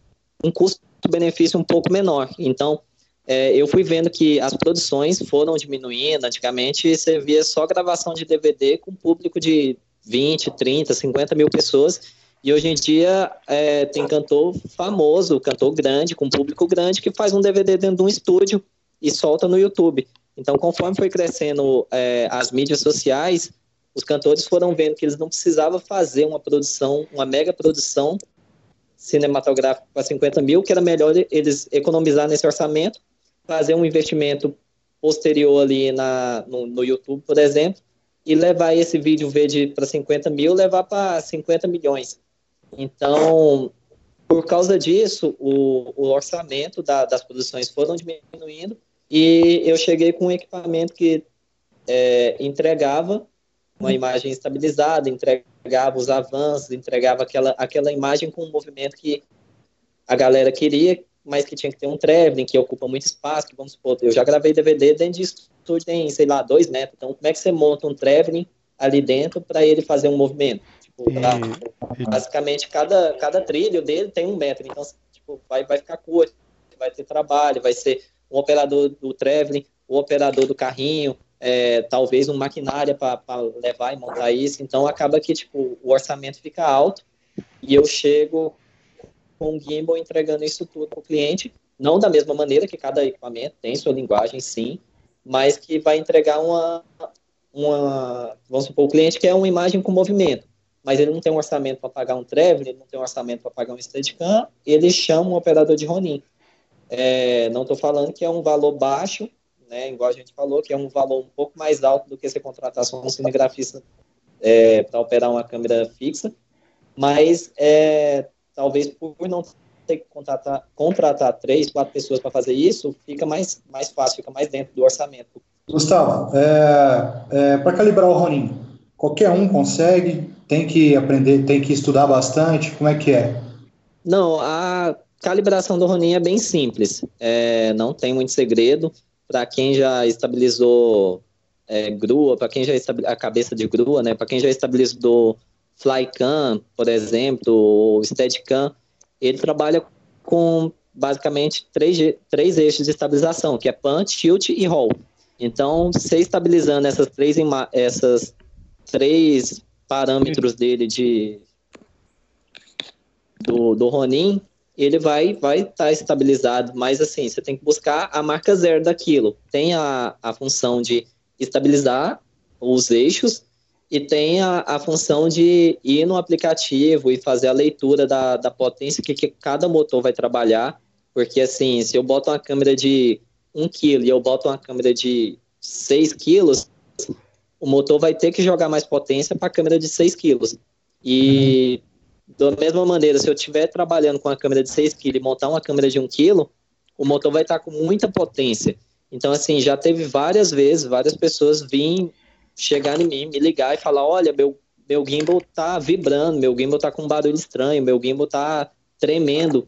um custo-benefício um pouco menor. Então, é, eu fui vendo que as produções foram diminuindo. Antigamente, você via só gravação de DVD com público de 20, 30, 50 mil pessoas. E hoje em dia é, tem cantor famoso, cantor grande, com público grande, que faz um DVD dentro de um estúdio e solta no YouTube. Então, conforme foi crescendo é, as mídias sociais, os cantores foram vendo que eles não precisavam fazer uma produção, uma mega produção cinematográfica para 50 mil, que era melhor eles economizar nesse orçamento fazer um investimento posterior ali na, no, no YouTube, por exemplo, e levar esse vídeo verde para 50 mil, levar para 50 milhões. Então, por causa disso, o, o orçamento da, das produções foram diminuindo e eu cheguei com um equipamento que é, entregava uma imagem estabilizada, entregava os avanços, entregava aquela, aquela imagem com o movimento que a galera queria, mas que tinha que ter um traveling, que ocupa muito espaço, que vamos supor, eu já gravei DVD dentro de estúdio tem, sei lá, dois metros, então como é que você monta um traveling ali dentro para ele fazer um movimento? Tipo, pra, basicamente, cada, cada trilho dele tem um metro, então tipo, vai, vai ficar curto, vai ter trabalho, vai ser um operador do traveling, o operador do carrinho, é, talvez uma maquinária para levar e montar isso, então acaba que tipo, o orçamento fica alto e eu chego com o gimbal entregando isso tudo para o cliente, não da mesma maneira que cada equipamento tem sua linguagem, sim, mas que vai entregar uma, uma vamos supor, o cliente quer uma imagem com movimento, mas ele não tem um orçamento para pagar um traveling, ele não tem um orçamento para pagar um Steadicam, ele chama um operador de Ronin. É, não estou falando que é um valor baixo, né, igual a gente falou, que é um valor um pouco mais alto do que você contratar só um cinegrafista é, para operar uma câmera fixa, mas é, talvez por não ter que contratar, contratar três, quatro pessoas para fazer isso, fica mais, mais fácil, fica mais dentro do orçamento. Gustavo, é, é, para calibrar o Ronin, qualquer um consegue? Tem que aprender, tem que estudar bastante? Como é que é? Não, a calibração do Ronin é bem simples, é, não tem muito segredo. Para quem já estabilizou é, grua, para quem já a cabeça de grua, né? Para quem já estabilizou Flycam, por exemplo, ou Steadicam, ele trabalha com basicamente três, três eixos de estabilização, que é punch, tilt e roll. Então, você estabilizando essas três, essas três parâmetros dele de do, do Ronin, ele vai vai estar tá estabilizado, mas assim, você tem que buscar a marca zero daquilo. Tem a, a função de estabilizar os eixos e tem a, a função de ir no aplicativo e fazer a leitura da, da potência que, que cada motor vai trabalhar, porque assim, se eu boto uma câmera de 1 kg e eu boto uma câmera de 6 kg, o motor vai ter que jogar mais potência para a câmera de 6 kg. E da mesma maneira, se eu estiver trabalhando com a câmera de 6 kg e montar uma câmera de 1 kg, o motor vai estar com muita potência. Então, assim, já teve várias vezes, várias pessoas virem chegar em mim, me ligar e falar, olha, meu, meu gimbal tá vibrando, meu gimbal tá com um barulho estranho, meu gimbal tá tremendo.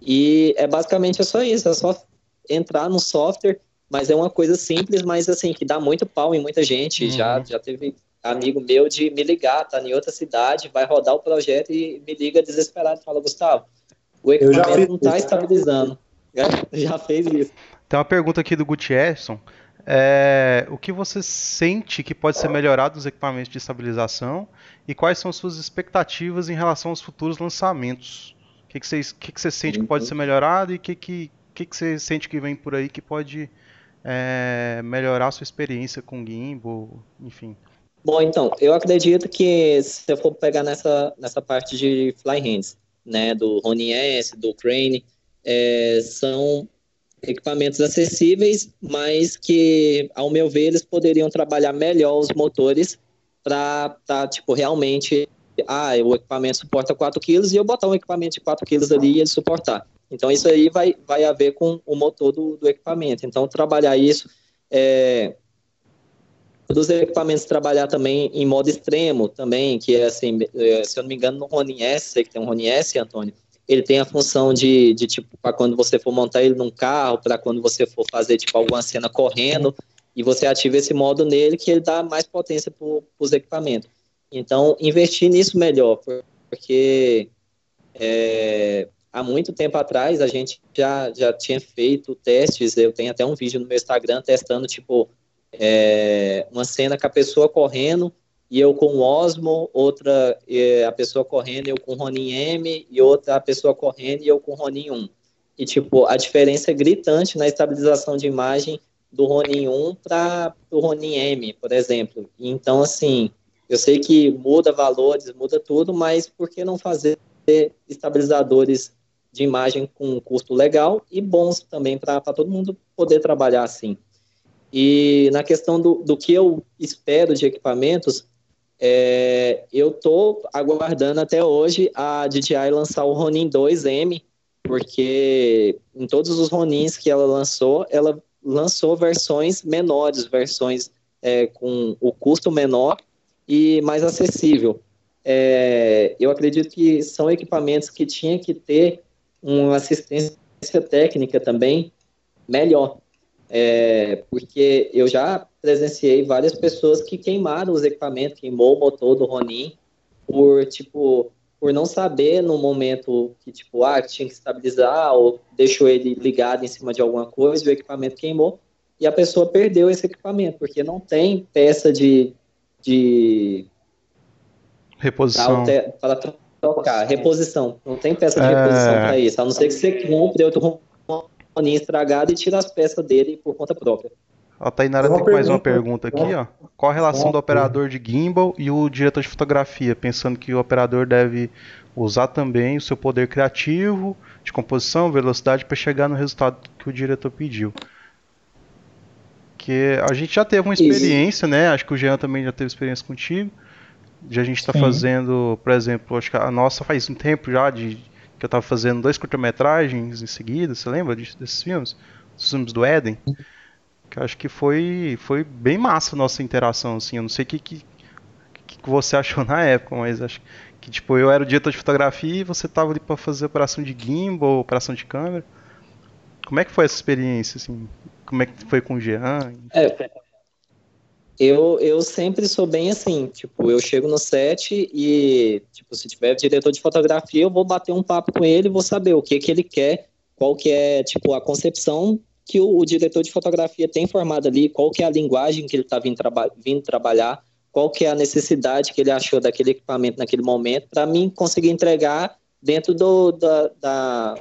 E é basicamente é só isso, é só entrar no software, mas é uma coisa simples, mas assim, que dá muito pau em muita gente. Uhum. Já, já teve amigo meu de me ligar, tá em outra cidade, vai rodar o projeto e me liga desesperado e fala, Gustavo, o equipamento não tá estabilizando. Já fez isso. Tem uma pergunta aqui do Gutierson. É, o que você sente que pode ser melhorado nos equipamentos de estabilização e quais são suas expectativas em relação aos futuros lançamentos? O que, que, você, que, que você sente que pode ser melhorado e o que, que, que, que você sente que vem por aí que pode é, melhorar a sua experiência com gimbal, enfim? Bom, então, eu acredito que se eu for pegar nessa, nessa parte de fly hands, né, do Ronin S, do Crane, é, são equipamentos acessíveis, mas que, ao meu ver, eles poderiam trabalhar melhor os motores para tá, tipo, realmente, ah, o equipamento suporta 4 kg e eu botar um equipamento de 4 kg ali e ele suportar. Então, isso aí vai, vai haver com o motor do, do equipamento. Então, trabalhar isso, é, dos equipamentos trabalhar também em modo extremo também, que é assim, é, se eu não me engano, no Ronin S, que tem um Ronin S, Antônio, ele tem a função de, de tipo, para quando você for montar ele num carro, para quando você for fazer, tipo, alguma cena correndo, e você ativa esse modo nele, que ele dá mais potência para os equipamentos. Então, investir nisso melhor, porque é, há muito tempo atrás a gente já, já tinha feito testes, eu tenho até um vídeo no meu Instagram testando, tipo, é, uma cena com a pessoa correndo e eu com o Osmo, outra a pessoa correndo eu com o Ronin M, e outra a pessoa correndo e eu com o Ronin 1. E, tipo, a diferença é gritante na estabilização de imagem do Ronin 1 para o Ronin M, por exemplo. Então, assim, eu sei que muda valores, muda tudo, mas por que não fazer estabilizadores de imagem com um custo legal e bons também para todo mundo poder trabalhar assim. E na questão do, do que eu espero de equipamentos, é, eu estou aguardando até hoje a DJI lançar o Ronin 2M, porque em todos os Ronins que ela lançou, ela lançou versões menores, versões é, com o custo menor e mais acessível. É, eu acredito que são equipamentos que tinham que ter uma assistência técnica também melhor, é, porque eu já presenciei várias pessoas que queimaram os equipamentos, queimou o motor do Ronin por, tipo, por não saber no momento que, tipo, ah, tinha que estabilizar ou deixou ele ligado em cima de alguma coisa e o equipamento queimou e a pessoa perdeu esse equipamento, porque não tem peça de... de reposição. Para trocar, reposição. Não tem peça de é... reposição para isso, a não ser que você compre outro Ronin estragado e tira as peças dele por conta própria. A Tainara tem mais uma pergunta aqui, ó. Qual a relação do operador de gimbal e o diretor de fotografia? Pensando que o operador deve usar também o seu poder criativo, de composição, velocidade para chegar no resultado que o diretor pediu. Que a gente já teve uma experiência, né? Acho que o Jean também já teve experiência contigo. De a gente está fazendo, por exemplo, acho que a nossa faz um tempo já de que eu estava fazendo dois curta-metragens em seguida. Você lembra desses filmes? Os filmes do Éden. Que acho que foi, foi bem massa a nossa interação, assim. Eu não sei o que, que, que você achou na época, mas acho que, tipo, eu era o diretor de fotografia e você tava ali para fazer operação de gimbal, operação de câmera. Como é que foi essa experiência, assim? Como é que foi com o Jean? É, eu, eu sempre sou bem assim, tipo, eu chego no set e, tipo, se tiver diretor de fotografia, eu vou bater um papo com ele, vou saber o que que ele quer, qual que é, tipo, a concepção que o, o, diretor de fotografia tem formado ali, qual que é a linguagem que ele está vindo, traba vindo trabalhar, qual que é a necessidade que ele achou daquele equipamento naquele momento, para mim conseguir entregar dentro do, da, da,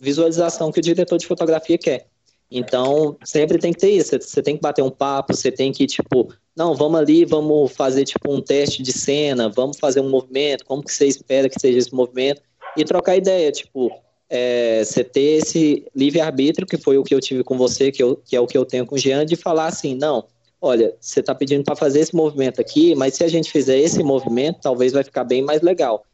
visualização que o diretor de fotografia quer. Então, sempre tem que ter isso, você tem que bater um papo, você tem que, tipo, não, vamos ali, vamos fazer, tipo, um teste de cena, vamos fazer um movimento, como que você espera que seja esse movimento, e trocar ideia, tipo, é, você ter esse livre-arbítrio, que foi o que eu tive com você, que, eu, que é o que eu tenho com o Jean, de falar assim, não, olha, você está pedindo para fazer esse movimento aqui, mas se a gente fizer esse movimento, talvez vai ficar bem mais legal.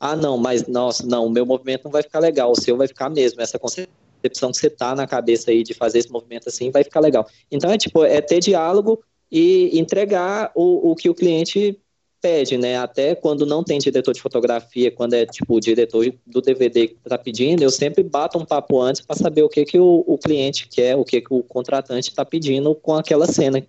Ah, não, mas, nossa, não, o meu movimento não vai ficar legal, o seu vai ficar mesmo, essa concepção que você tá na cabeça aí de fazer esse movimento assim, vai ficar legal. Então, é tipo, é ter diálogo e entregar o, o que o cliente pede, né? Até quando não tem diretor de fotografia, quando é tipo o diretor do DVD que está pedindo, eu sempre bato um papo antes para saber o que, que o, o, cliente quer, o que, que o contratante está pedindo com aquela cena.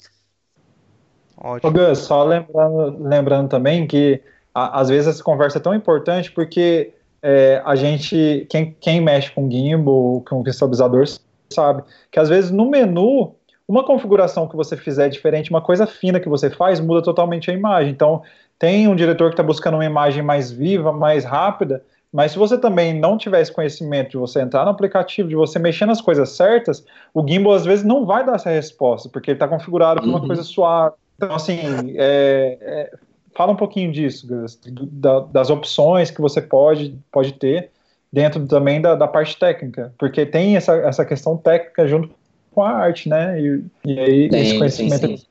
Ótimo. Ô Gus, só lembrando, lembrando também que a, às vezes essa conversa é tão importante porque é, a gente, quem, quem mexe com gimbal, com estabilizador, sabe que às vezes no menu uma configuração que você fizer diferente, uma coisa fina que você faz, muda totalmente a imagem. Então, tem um diretor que está buscando uma imagem mais viva, mais rápida, mas se você também não tiver esse conhecimento de você entrar no aplicativo, de você mexer nas coisas certas, o gimbal às vezes não vai dar essa resposta, porque ele está configurado para uma uhum. coisa suave. Então, assim, é, é, fala um pouquinho disso, Gus, da, das opções que você pode, pode ter dentro também da, da parte técnica, porque tem essa, essa questão técnica junto com a arte, né? E, e aí tem, esse conhecimento.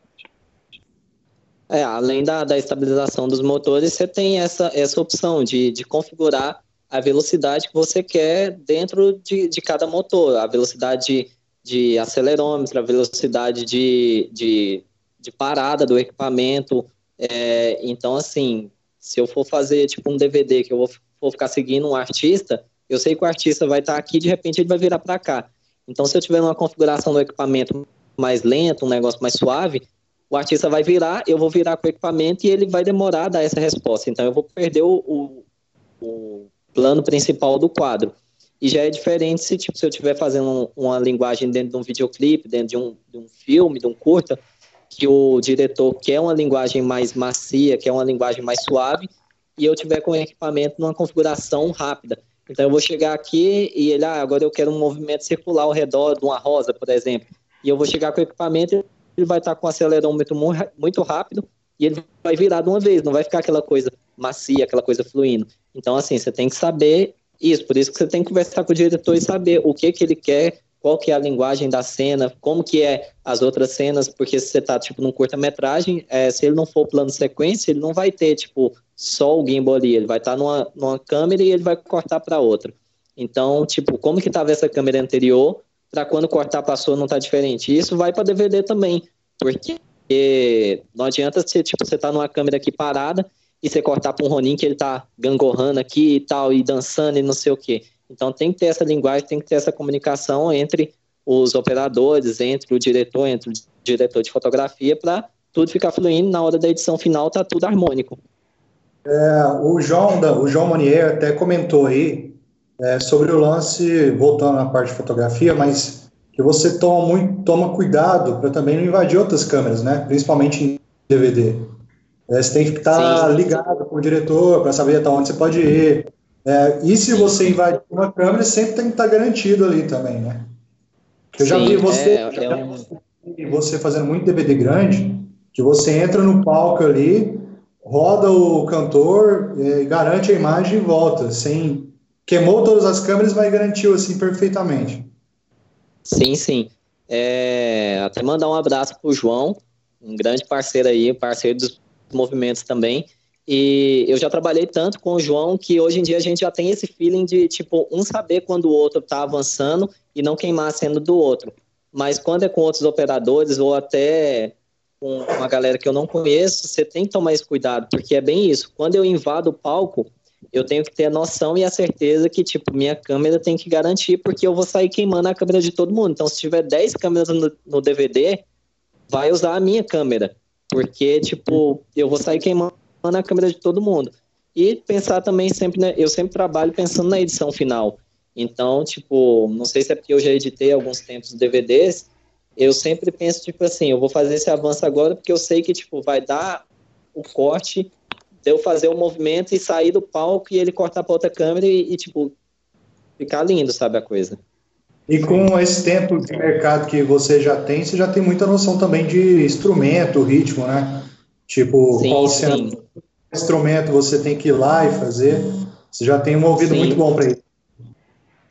É, além da, da estabilização dos motores, você tem essa, essa opção de, de configurar a velocidade que você quer dentro de, de cada motor, a velocidade de, de acelerômetro, a velocidade de, de, de parada do equipamento. É, então, assim, se eu for fazer tipo um DVD que eu vou, vou ficar seguindo um artista, eu sei que o artista vai estar aqui, de repente ele vai virar para cá. Então, se eu tiver uma configuração do equipamento mais lenta, um negócio mais suave, o artista vai virar, eu vou virar com o equipamento e ele vai demorar a dar essa resposta. Então, eu vou perder o, o, o plano principal do quadro. E já é diferente se, tipo, se eu estiver fazendo uma linguagem dentro de um videoclipe, dentro de um, de um filme, de um curta, que o diretor quer uma linguagem mais macia, quer uma linguagem mais suave, e eu tiver com o equipamento numa configuração rápida. Então eu vou chegar aqui e ele, ah, agora eu quero um movimento circular ao redor de uma rosa, por exemplo. E eu vou chegar com o equipamento, ele vai estar com um acelerômetro muito rápido e ele vai virar de uma vez, não vai ficar aquela coisa macia, aquela coisa fluindo. Então, assim, você tem que saber Isso, por isso que você tem que conversar com o diretor e saber o que que ele quer, qual que é a linguagem da cena, como que é as outras cenas, porque se você tá, tipo, num curta-metragem, é, se ele não for plano sequência, ele não vai ter, tipo, só o gimbal ali, ele vai estar tá numa, numa câmera e ele vai cortar para outra. Então, tipo, como que estava essa câmera anterior, para quando cortar passou não tá diferente. Isso vai para DVD também, porque não adianta você, tipo, você tá numa câmera aqui parada e você cortar para um Ronin que ele tá gangorrando aqui e tal, e dançando e não sei o quê. Então tem que ter essa linguagem, tem que ter essa comunicação entre os operadores, entre o diretor, entre o diretor de fotografia, para tudo ficar fluindo. Na hora da edição final, tá tudo harmônico. É, o João, o João Monier até comentou aí é, sobre o lance, voltando na parte de fotografia, mas que você toma muito, toma cuidado para também não invadir outras câmeras, né? Principalmente em DVD. É, você tem que estar tá ligado com o diretor para saber até onde você pode ir. É, e se você invadir uma câmera, sempre tem que estar garantido ali também, né? Eu já Sim, vi você, é, já é um... você fazendo muito DVD grande, que você entra no palco ali, roda o cantor, é, garante a imagem e volta, sem queimou todas as câmeras, mas garantiu assim perfeitamente. Sim, sim. É, até mandar um abraço pro João, um grande parceiro aí, parceiro dos movimentos também. E eu já trabalhei tanto com o João que hoje em dia a gente já tem esse feeling de, tipo, um saber quando o outro está avançando e não queimar a cena do outro. Mas quando é com outros operadores ou até com uma galera que eu não conheço, você tem que tomar esse cuidado, porque é bem isso. Quando eu invado o palco, eu tenho que ter a noção e a certeza que, tipo, minha câmera tem que garantir, porque eu vou sair queimando a câmera de todo mundo. Então, se tiver 10 câmeras no, no DVD, vai usar a minha câmera, porque, tipo, eu vou sair queimando a câmera de todo mundo. E pensar também sempre, né, eu sempre trabalho pensando na edição final. Então, tipo, não sei se é porque eu já editei alguns tempos DVDs, eu sempre penso, tipo assim, eu vou fazer esse avanço agora porque eu sei que, tipo, vai dar o corte de eu fazer o movimento e sair do palco e ele cortar para outra câmera e, e, tipo, ficar lindo, sabe, a coisa. E com esse tempo de mercado que você já tem, você já tem muita noção também de instrumento, ritmo, né? Tipo, sim, qual sim. instrumento você tem que ir lá e fazer. Você já tem um ouvido sim. muito bom para isso.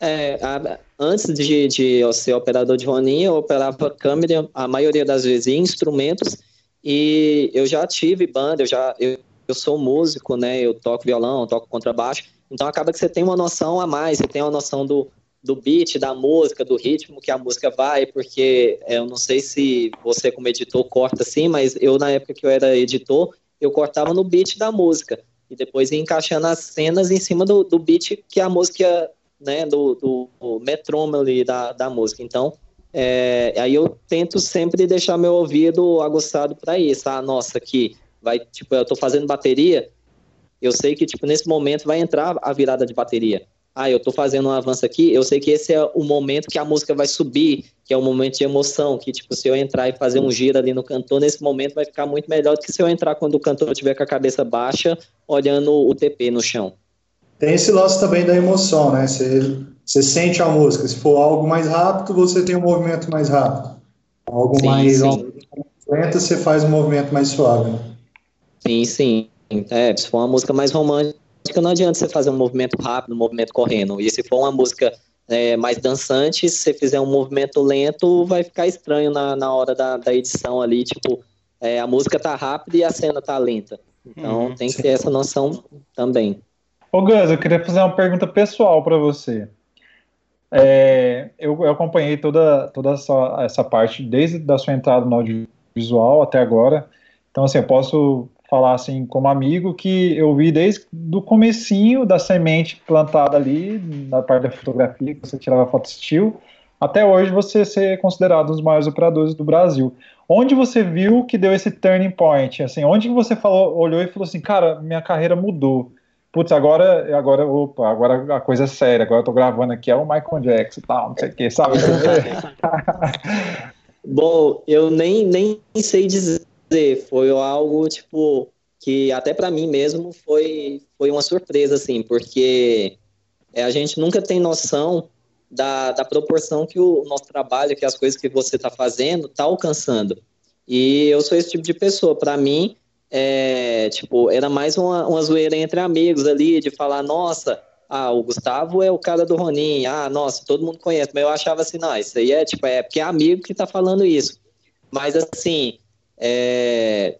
É, a, antes de, de eu ser operador de Ronin, eu operava câmera, a maioria das vezes, em instrumentos, e eu já tive banda, eu já eu, eu sou músico, né? Eu toco violão, toco contrabaixo, então acaba que você tem uma noção a mais, você tem uma noção do, do beat, da música, do ritmo que a música vai, porque é, eu não sei se você como editor corta assim, mas eu na época que eu era editor, eu cortava no beat da música e depois ia encaixando as cenas em cima do, do beat que a música, né, do, do, metrônomo ali da, da música. Então, é, aí eu tento sempre deixar meu ouvido aguçado para isso. Ah, nossa, aqui vai, tipo, eu tô fazendo bateria, eu sei que, tipo, nesse momento vai entrar a virada de bateria ah, eu estou fazendo um avanço aqui, eu sei que esse é o momento que a música vai subir, que é o momento de emoção, que tipo, se eu entrar e fazer um giro ali no cantor, nesse momento vai ficar muito melhor do que se eu entrar quando o cantor estiver com a cabeça baixa, olhando o TP no chão. Tem esse lance também da emoção, né? Você, você sente a música. Se for algo mais rápido, você tem um movimento mais rápido. Algo sim, mais sim. lento, você faz um movimento mais suave. Né? Sim, sim. É, se for uma música mais romântica, música não adianta você fazer um movimento rápido, um movimento correndo. E se for uma música é, mais dançante, se você fizer um movimento lento, vai ficar estranho na, na hora da, da edição ali. Tipo, é, a música tá rápida e a cena tá lenta. Então uhum, tem que ter essa noção também. Ô Gus, eu queria fazer uma pergunta pessoal para você. É, eu, eu, acompanhei toda, toda essa, essa parte, desde a sua entrada no audiovisual até agora. Então, assim, eu posso falar assim como amigo que eu vi desde o comecinho da semente plantada ali na parte da fotografia que você tirava foto estilo até hoje você ser considerado um dos maiores operadores do Brasil. Onde você viu que deu esse turning point? Assim, onde você falou, olhou e falou assim, cara, minha carreira mudou. Putz, agora, agora, opa, agora a coisa é séria, agora eu tô gravando aqui, é o Michael Jackson e tal, não sei o que, sabe? Bom, eu nem, nem sei dizer dizer, foi algo tipo que até para mim mesmo foi foi uma surpresa assim, porque é, a gente nunca tem noção da, da proporção que o nosso trabalho, que as coisas que você está fazendo, está alcançando. E eu sou esse tipo de pessoa. Para mim, é, tipo, era mais uma, uma zoeira entre amigos ali, de falar, nossa, ah, o Gustavo é o cara do Ronin, ah, nossa, todo mundo conhece, mas eu achava assim, não, isso aí é tipo, é porque é amigo que tá falando isso. Mas assim, é...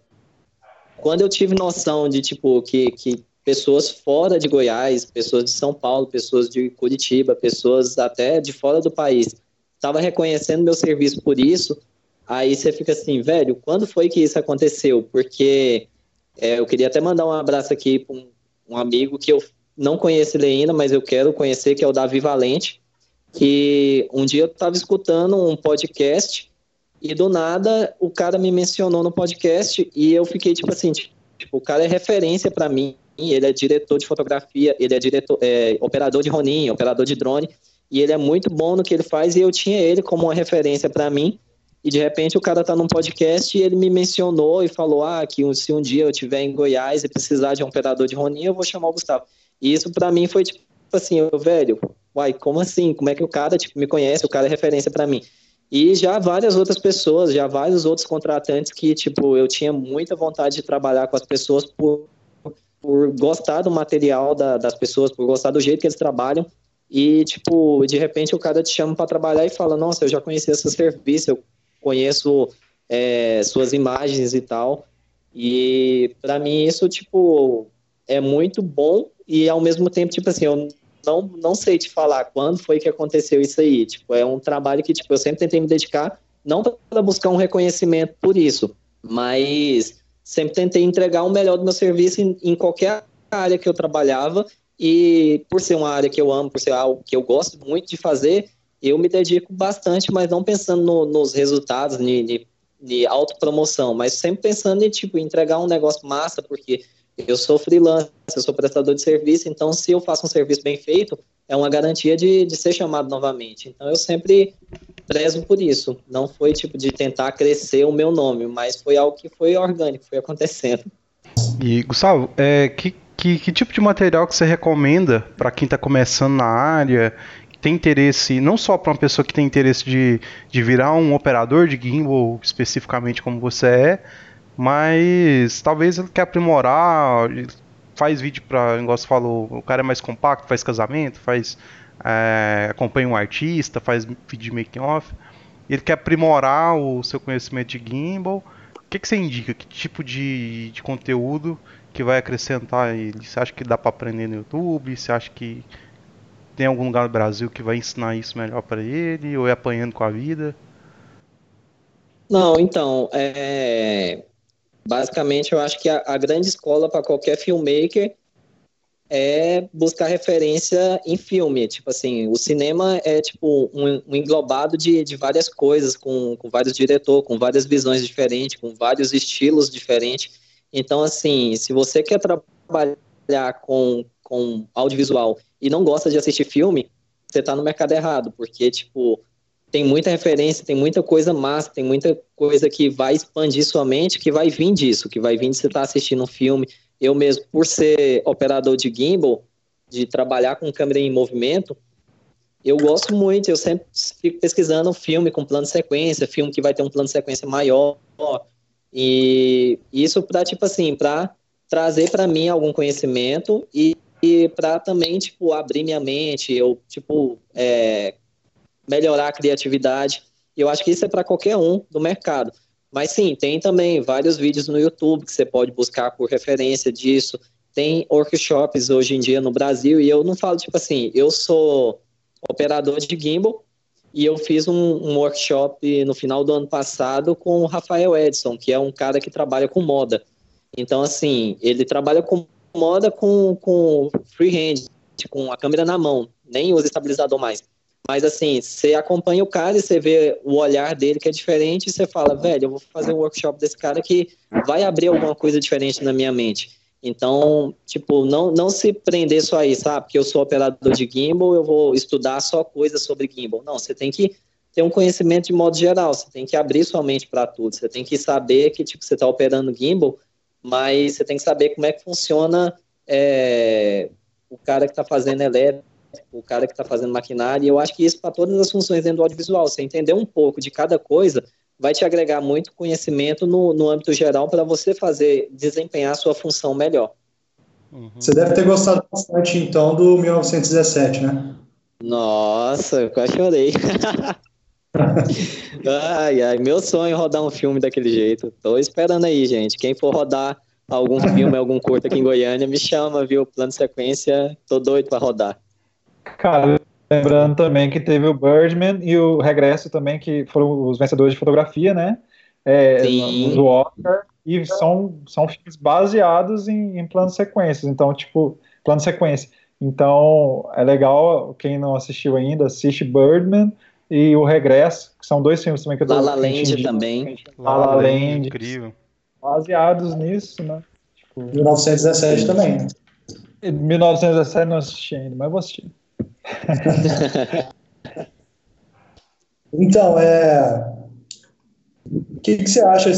quando eu tive noção de tipo que, que pessoas fora de Goiás, pessoas de São Paulo, pessoas de Curitiba, pessoas até de fora do país, estava reconhecendo meu serviço por isso, aí você fica assim, velho, quando foi que isso aconteceu? Porque é, eu queria até mandar um abraço aqui para um, um amigo que eu não conheço ele ainda, mas eu quero conhecer, que é o Davi Valente, que um dia eu estava escutando um podcast e do nada o cara me mencionou no podcast e eu fiquei tipo assim, tipo, o cara é referência para mim, ele é diretor de fotografia, ele é diretor, é, operador de Ronin, operador de drone, e ele é muito bom no que ele faz e eu tinha ele como uma referência para mim. E de repente o cara tá num podcast e ele me mencionou e falou: Ah, que se um dia eu estiver em Goiás e precisar de um operador de Ronin, eu vou chamar o Gustavo. E isso para mim foi tipo assim, eu, velho, uai, como assim? Como é que o cara tipo, me conhece? O cara é referência para mim. E já várias outras pessoas, já vários outros contratantes que, tipo, eu tinha muita vontade de trabalhar com as pessoas por, por gostar do material da, das pessoas, por gostar do jeito que eles trabalham. E, tipo, de repente o cara te chama para trabalhar e fala: Nossa, eu já conheci esse serviço, eu conheço é, suas imagens e tal. E para mim isso, tipo, é muito bom e ao mesmo tempo, tipo assim, eu não, não sei te falar quando foi que aconteceu isso aí. Tipo, é um trabalho que tipo, eu sempre tentei me dedicar, não para buscar um reconhecimento por isso, mas sempre tentei entregar o melhor do meu serviço em, em qualquer área que eu trabalhava e por ser uma área que eu amo, por ser algo que eu gosto muito de fazer, eu me dedico bastante, mas não pensando no, nos resultados, de, de, autopromoção, mas sempre pensando em tipo, entregar um negócio massa, porque eu sou freelancer, eu sou prestador de serviço, então se eu faço um serviço bem feito, é uma garantia de, de ser chamado novamente. Então eu sempre prezo por isso. Não foi tipo de tentar crescer o meu nome, mas foi algo que foi orgânico, foi acontecendo. E Gustavo, é, que, que, que tipo de material que você recomenda para quem está começando na área, tem interesse, não só para uma pessoa que tem interesse de, de virar um operador de gimbal, especificamente como você é, mas talvez ele quer aprimorar, faz vídeo para, você falou, o cara é mais compacto, faz casamento, faz é, acompanha um artista, faz vídeo de making off. Ele quer aprimorar o seu conhecimento de gimbal. O que, que você indica? Que tipo de, de conteúdo que vai acrescentar ele? Você acha que dá para aprender no YouTube? Você acha que tem algum lugar no Brasil que vai ensinar isso melhor para ele? Ou é apanhando com a vida? Não, então, é, Basicamente, eu acho que a, a grande escola para qualquer filmmaker é buscar referência em filme. Tipo assim, o cinema é tipo um, um englobado de, de várias coisas, com, com vários diretores, com várias visões diferentes, com vários estilos diferentes. Então, assim, se você quer trabalhar com, com audiovisual e não gosta de assistir filme, você está no mercado errado, porque, tipo, tem muita referência, tem muita coisa massa, tem muita coisa que vai expandir sua mente, que vai vir disso, que vai vir de você estar tá assistindo um filme. Eu mesmo, por ser operador de gimbal, de trabalhar com câmera em movimento, eu gosto muito, eu sempre fico pesquisando filme com plano de sequência, filme que vai ter um plano de sequência maior, e isso para tipo assim, para trazer para mim algum conhecimento e, e para também tipo abrir minha mente, eu tipo é, melhorar a criatividade. Eu acho que isso é para qualquer um do mercado. Mas sim, tem também vários vídeos no YouTube que você pode buscar por referência disso. Tem workshops hoje em dia no Brasil, e eu não falo tipo assim, eu sou operador de gimbal e eu fiz um, um workshop no final do ano passado com o Rafael Edson, que é um cara que trabalha com moda. Então, assim, ele trabalha com moda com, com freehand, com a câmera na mão, nem usa estabilizador mais. Mas assim, você acompanha o cara e você vê o olhar dele que é diferente e você fala, velho, eu vou fazer um workshop desse cara que vai abrir alguma coisa diferente na minha mente. Então, tipo, não, não se prender só aí, sabe? Porque eu sou operador de gimbal, eu vou estudar só coisas sobre gimbal. Não, você tem que ter um conhecimento de modo geral, você tem que abrir sua mente para tudo, você tem que saber que, tipo, você está operando gimbal, mas você tem que saber como é que funciona é, o cara que está fazendo elétrico, o cara que está fazendo maquinário, e eu acho que isso para todas as funções dentro do audiovisual, você entender um pouco de cada coisa, vai te agregar muito conhecimento no, no âmbito geral para você fazer, desempenhar a sua função melhor. Uhum. Você deve ter gostado bastante, então, do 1917, né? Nossa, eu quase chorei. ai, ai, meu sonho é rodar um filme daquele jeito. Tô esperando aí, gente. Quem for rodar algum filme, algum curto aqui em Goiânia, me chama, viu? Plano de sequência, tô doido para rodar. Cara, lembrando também que teve o Birdman e o Regresso também, que foram os vencedores de fotografia, né? É, do Oscar. E são, são filmes baseados em, em planos sequências. Então, tipo, plano sequência. Então, é legal, quem não assistiu ainda, assiste Birdman e O Regresso, que são dois filmes também que eu tô La La Land também. La La Land. Incrível. Baseados nisso, né? Tipo, 1917 também. 1917 não assisti ainda, mas vou assistir. Então, é. O que, que você acha?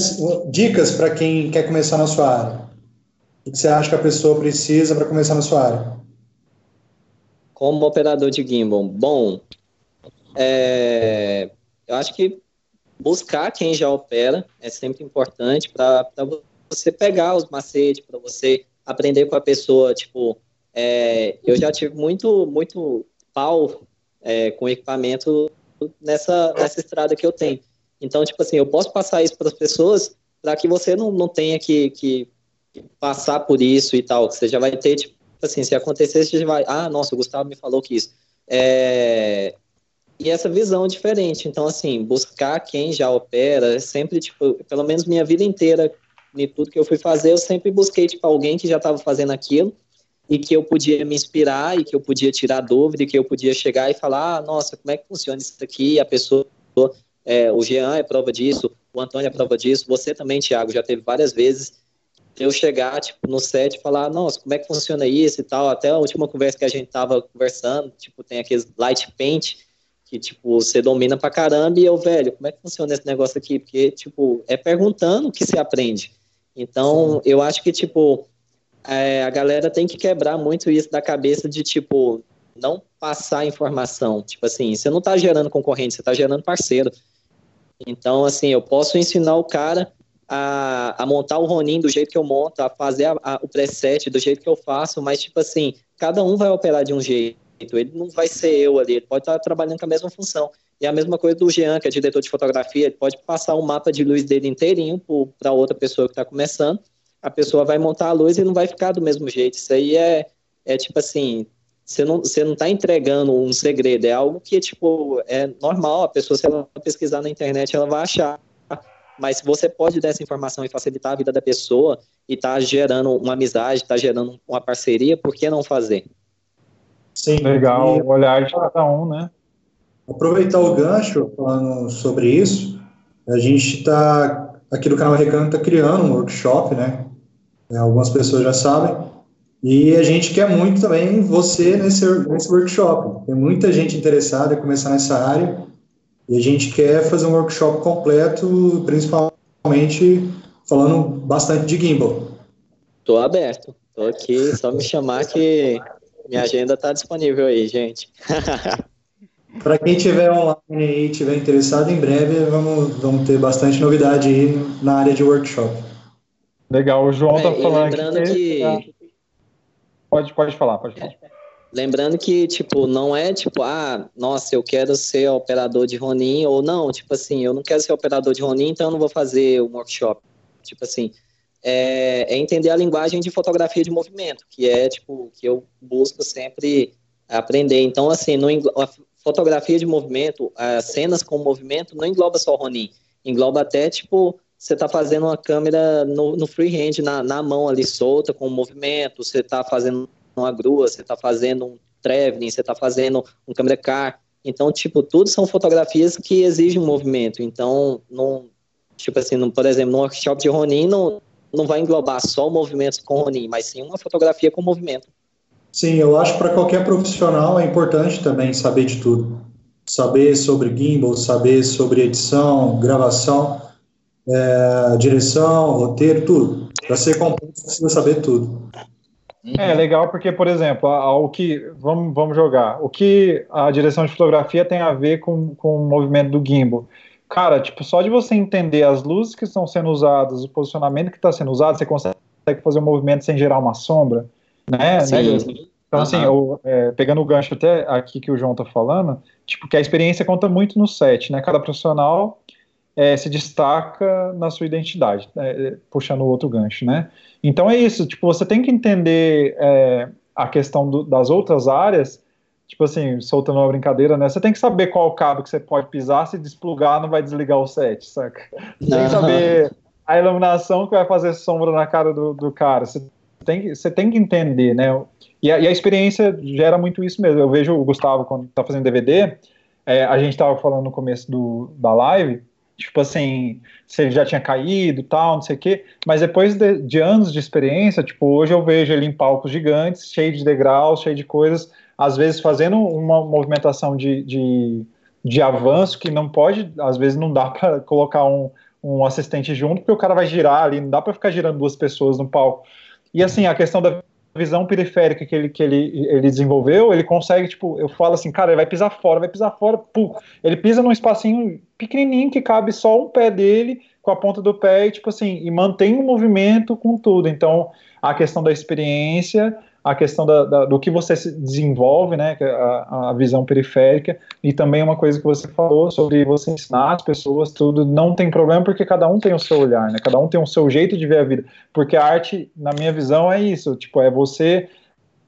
Dicas para quem quer começar na sua área. O que você acha que a pessoa precisa para começar na sua área? Como operador de gimbal, bom, é, eu acho que buscar quem já opera é sempre importante para você pegar os macetes, para você aprender com a pessoa. Tipo, é, eu já tive muito, muito pau é, com equipamento nessa, nessa estrada que eu tenho. Então, tipo assim, eu posso passar isso para as pessoas para que você não, não tenha que, que passar por isso e tal. Você já vai ter, tipo assim, se acontecer, você já vai, ah, nossa, o Gustavo me falou que isso. É, e essa visão diferente. Então, assim, buscar quem já opera, sempre, tipo, pelo menos minha vida inteira, em tudo que eu fui fazer, eu sempre busquei, tipo, alguém que já estava fazendo aquilo e que eu podia me inspirar e que eu podia tirar dúvida e que eu podia chegar e falar, ah, nossa, como é que funciona isso aqui? E a pessoa, é, o Jean é prova disso, o Antônio é prova disso, você também, Thiago, já teve várias vezes eu chegar, tipo, no set e falar, nossa, como é que funciona isso e tal, até a última conversa que a gente tava conversando, tipo, tem aqueles light paint, que, tipo, você domina pra caramba, e eu, velho, como é que funciona esse negócio aqui? Porque, tipo, é perguntando que se aprende. Então, eu acho que, tipo, é, a galera tem que quebrar muito isso da cabeça de, tipo, não passar informação. Tipo assim, você não tá gerando concorrente, você tá gerando parceiro. Então, assim, eu posso ensinar o cara a, a montar o Ronin do jeito que eu monto, a fazer a, a, o preset do jeito que eu faço, mas, tipo assim, cada um vai operar de um jeito ele não vai ser eu ali, ele pode estar trabalhando com a mesma função. E a mesma coisa do Jean, que é diretor de fotografia, ele pode passar o mapa de luz dele inteirinho para outra pessoa que está começando, a pessoa vai montar a luz e não vai ficar do mesmo jeito. Isso aí é, é tipo assim, você não, você não está entregando um segredo, é algo que, tipo, é normal, a pessoa, se ela pesquisar na internet, ela vai achar. Mas você pode dar essa informação e facilitar a vida da pessoa e tá gerando uma amizade, tá gerando uma parceria, por que não fazer? Sim. Legal, o olhar de cada um, né? Aproveitar o gancho falando sobre isso, a gente está aqui no canal Recanto está criando um workshop, né? É, algumas pessoas já sabem. E a gente quer muito também você nesse, nesse workshop. Tem muita gente interessada em começar nessa área e a gente quer fazer um workshop completo, principalmente falando bastante de gimbal. Tô aberto. Tô aqui, só me chamar que minha agenda está disponível aí, gente. Para quem tiver online e tiver interessado, em breve vamos, vamos ter bastante novidade aí na área de workshop. Legal, o João está é, falando lembrando aqui. Que... Pode, pode falar, pode falar. Lembrando que, tipo, não é tipo, ah, nossa, eu quero ser operador de Ronin, ou não, tipo assim, eu não quero ser operador de Ronin, então eu não vou fazer o um workshop. Tipo assim, é, é, entender a linguagem de fotografia de movimento, que é tipo que eu busco sempre aprender. Então, assim, no, a fotografia de movimento, as cenas com movimento, não engloba só Ronin, engloba até tipo você está fazendo uma câmera no, no freehand, na, na mão ali solta, com movimento, você está fazendo uma grua, você está fazendo um traveling, você está fazendo um câmera car. Então, tipo, tudo são fotografias que exigem movimento. Então, não, tipo assim, por exemplo, no workshop de Ronin, não, não vai englobar só o movimento com Ronin, mas sim uma fotografia com movimento. Sim, eu acho que para qualquer profissional é importante também saber de tudo. Saber sobre gimbal, saber sobre edição, gravação, é, direção, roteiro, tudo. Para ser completo, precisa saber tudo. É legal porque, por exemplo, o que vamos, vamos jogar. O que a direção de fotografia tem a ver com, com o movimento do gimbal? Cara, tipo, só de você entender as luzes que estão sendo usadas, o posicionamento que está sendo usado, você consegue fazer um movimento sem gerar uma sombra. né? né então, uhum. assim, eu, é, pegando o gancho até aqui que o João tá falando, tipo, que a experiência conta muito no set, né? Cada profissional é, se destaca na sua identidade, né? puxando o outro gancho, né? Então é isso, tipo, você tem que entender é, a questão do, das outras áreas, tipo assim, soltando uma brincadeira, né? Você tem que saber qual cabo que você pode pisar, se desplugar, não vai desligar o set, saca? Você tem que saber a iluminação que vai fazer sombra na cara do, do cara. Você tem, você tem que entender, né? E a, e a, experiência gera muito isso mesmo. Eu vejo o Gustavo, quando tá fazendo DVD, é, a gente tava falando no começo do, da live, tipo assim, se ele já tinha caído tal, não sei o quê, mas depois de, de, anos de experiência, tipo, hoje eu vejo ele em palcos gigantes, cheio de degraus, cheio de coisas, às vezes fazendo uma movimentação de, de, de avanço que não pode, às vezes não dá para colocar um, um assistente junto, porque o cara vai girar ali, não dá para ficar girando duas pessoas no palco. E assim, a questão da visão periférica que ele, que ele, ele desenvolveu, ele consegue, tipo, eu falo assim, cara, ele vai pisar fora, vai pisar fora, pum, ele pisa num espacinho pequenininho que cabe só um pé dele com a ponta do pé e, tipo assim, e mantém o movimento com tudo. Então, a questão da experiência, a questão da, da, do que você desenvolve, né, é a, a, visão periférica, e também uma coisa que você falou sobre você ensinar as pessoas tudo, não tem problema porque cada um tem o seu olhar, né, cada um tem o seu jeito de ver a vida, porque a arte, na minha visão, é isso, tipo, é você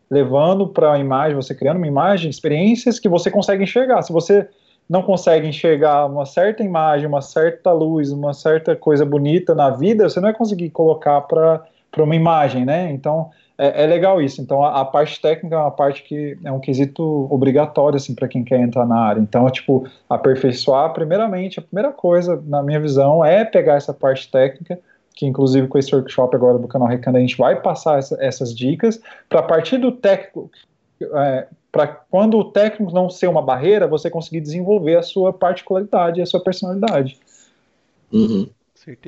levando para a imagem, você criando uma imagem, experiências que você consegue enxergar, se você não consegue enxergar uma certa imagem, uma certa luz, uma certa coisa bonita na vida, você não vai conseguir colocar para uma imagem, né, então é, é, legal isso. Então, a, a, parte técnica é uma parte que é um quesito obrigatório, assim, para quem quer entrar na área. Então, é, tipo, aperfeiçoar, primeiramente, a primeira coisa, na minha visão, é pegar essa parte técnica, que inclusive com esse workshop agora do canal Recanda, a gente vai passar essa, essas dicas, para partir do técnico, é, para quando o técnico não ser uma barreira, você conseguir desenvolver a sua particularidade, a sua personalidade. Uhum.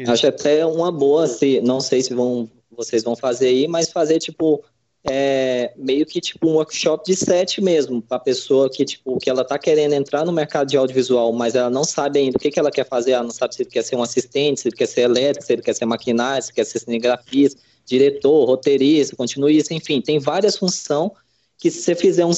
Acho até uma boa, se, não sei se vão vocês vão fazer aí, mas fazer tipo é, meio que tipo um workshop de sete mesmo, para a pessoa que tipo que ela tá querendo entrar no mercado de audiovisual, mas ela não sabe ainda o que, que ela quer fazer, ela não sabe se ele quer ser um assistente, se ele quer ser elétrico, se ele quer ser maquinário, se quer ser cinegrafista, diretor, roteirista, continuista, enfim, tem várias funções que se você fizer um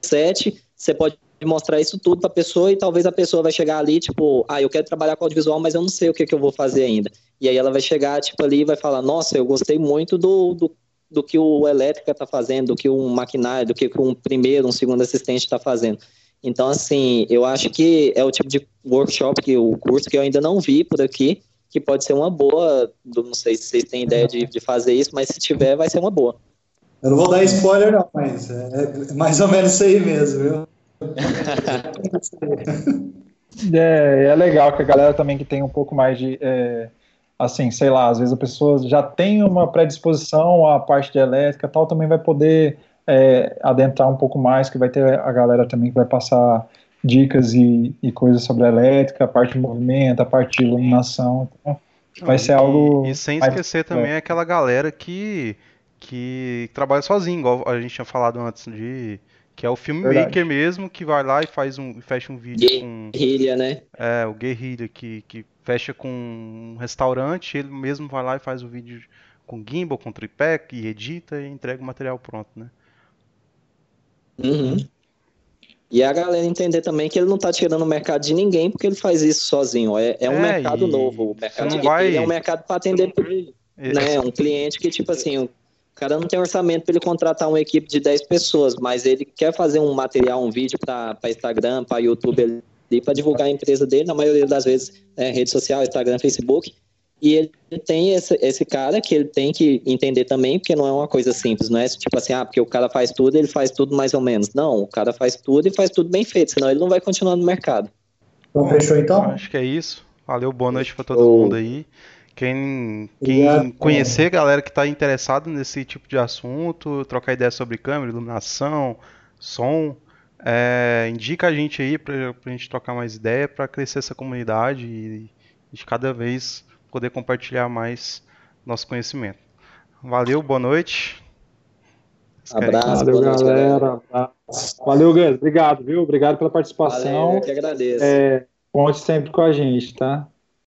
set, você pode mostrar isso tudo para a pessoa e talvez a pessoa vai chegar ali, tipo, ah, eu quero trabalhar com audiovisual, mas eu não sei o que, que eu vou fazer ainda. E aí ela vai chegar, tipo, ali e vai falar, nossa, eu gostei muito do, do, do que o elétrica está fazendo, do que um maquinário, do que um primeiro, um segundo assistente está fazendo. Então, assim, eu acho que é o tipo de workshop, que o curso que eu ainda não vi por aqui, que pode ser uma boa, não sei se vocês têm ideia de, de fazer isso, mas se tiver, vai ser uma boa. Eu não vou dar spoiler, não, mas é mais ou menos isso aí mesmo, viu? É, é legal que a galera também que tem um pouco mais de. É, assim, sei lá, às vezes a pessoa já tem uma predisposição à parte de elétrica tal, também vai poder é, adentrar um pouco mais, que vai ter a galera também que vai passar dicas e, e coisas sobre a elétrica, a parte de movimento, a parte de iluminação. Então, vai ser algo. E, sem esquecer também é. aquela galera que, que trabalha sozinho, igual a gente tinha falado antes de que é o filmmaker mesmo, que vai lá e faz um, fecha um vídeo com. Guerrilha, né? É, o Guerrilha, que, que fecha com um restaurante, ele mesmo vai lá e faz o vídeo com gimbal, com tripé, e edita e entrega o material pronto, né? Uhum. E a galera entender também que ele não está tirando o mercado de ninguém porque ele faz isso sozinho. É, é um é, mercado novo. O mercado vai... é um mercado para atender né, um cliente que, tipo assim, o cara não tem orçamento para ele contratar uma equipe de 10 pessoas, mas ele quer fazer um material, um vídeo para Instagram, para YouTube, para divulgar a empresa dele, na maioria das vezes, é, rede social, Instagram, Facebook. E ele tem esse, esse cara que ele tem que entender também, porque não é uma coisa simples, não é tipo assim, ah, porque o cara faz tudo, ele faz tudo mais ou menos. Não, o cara faz tudo e faz tudo bem feito, senão ele não vai continuar no mercado. Então, fechou então? Acho que é isso. Valeu, boa noite para todo mundo aí. Quem, quem conhecer galera que está interessado nesse tipo de assunto, trocar ideia sobre câmera, iluminação, som, é, indica a gente aí para a gente trocar mais ideia, para crescer essa comunidade e, de cada vez poder compartilhar mais nosso conhecimento. Valeu, boa noite. Abraço, Valeu, noite, galera. galera. Valeu, Gus. Obrigado, viu? Obrigado pela participação. Valeu, eu que agradeço. É, conte sempre com a gente, tá?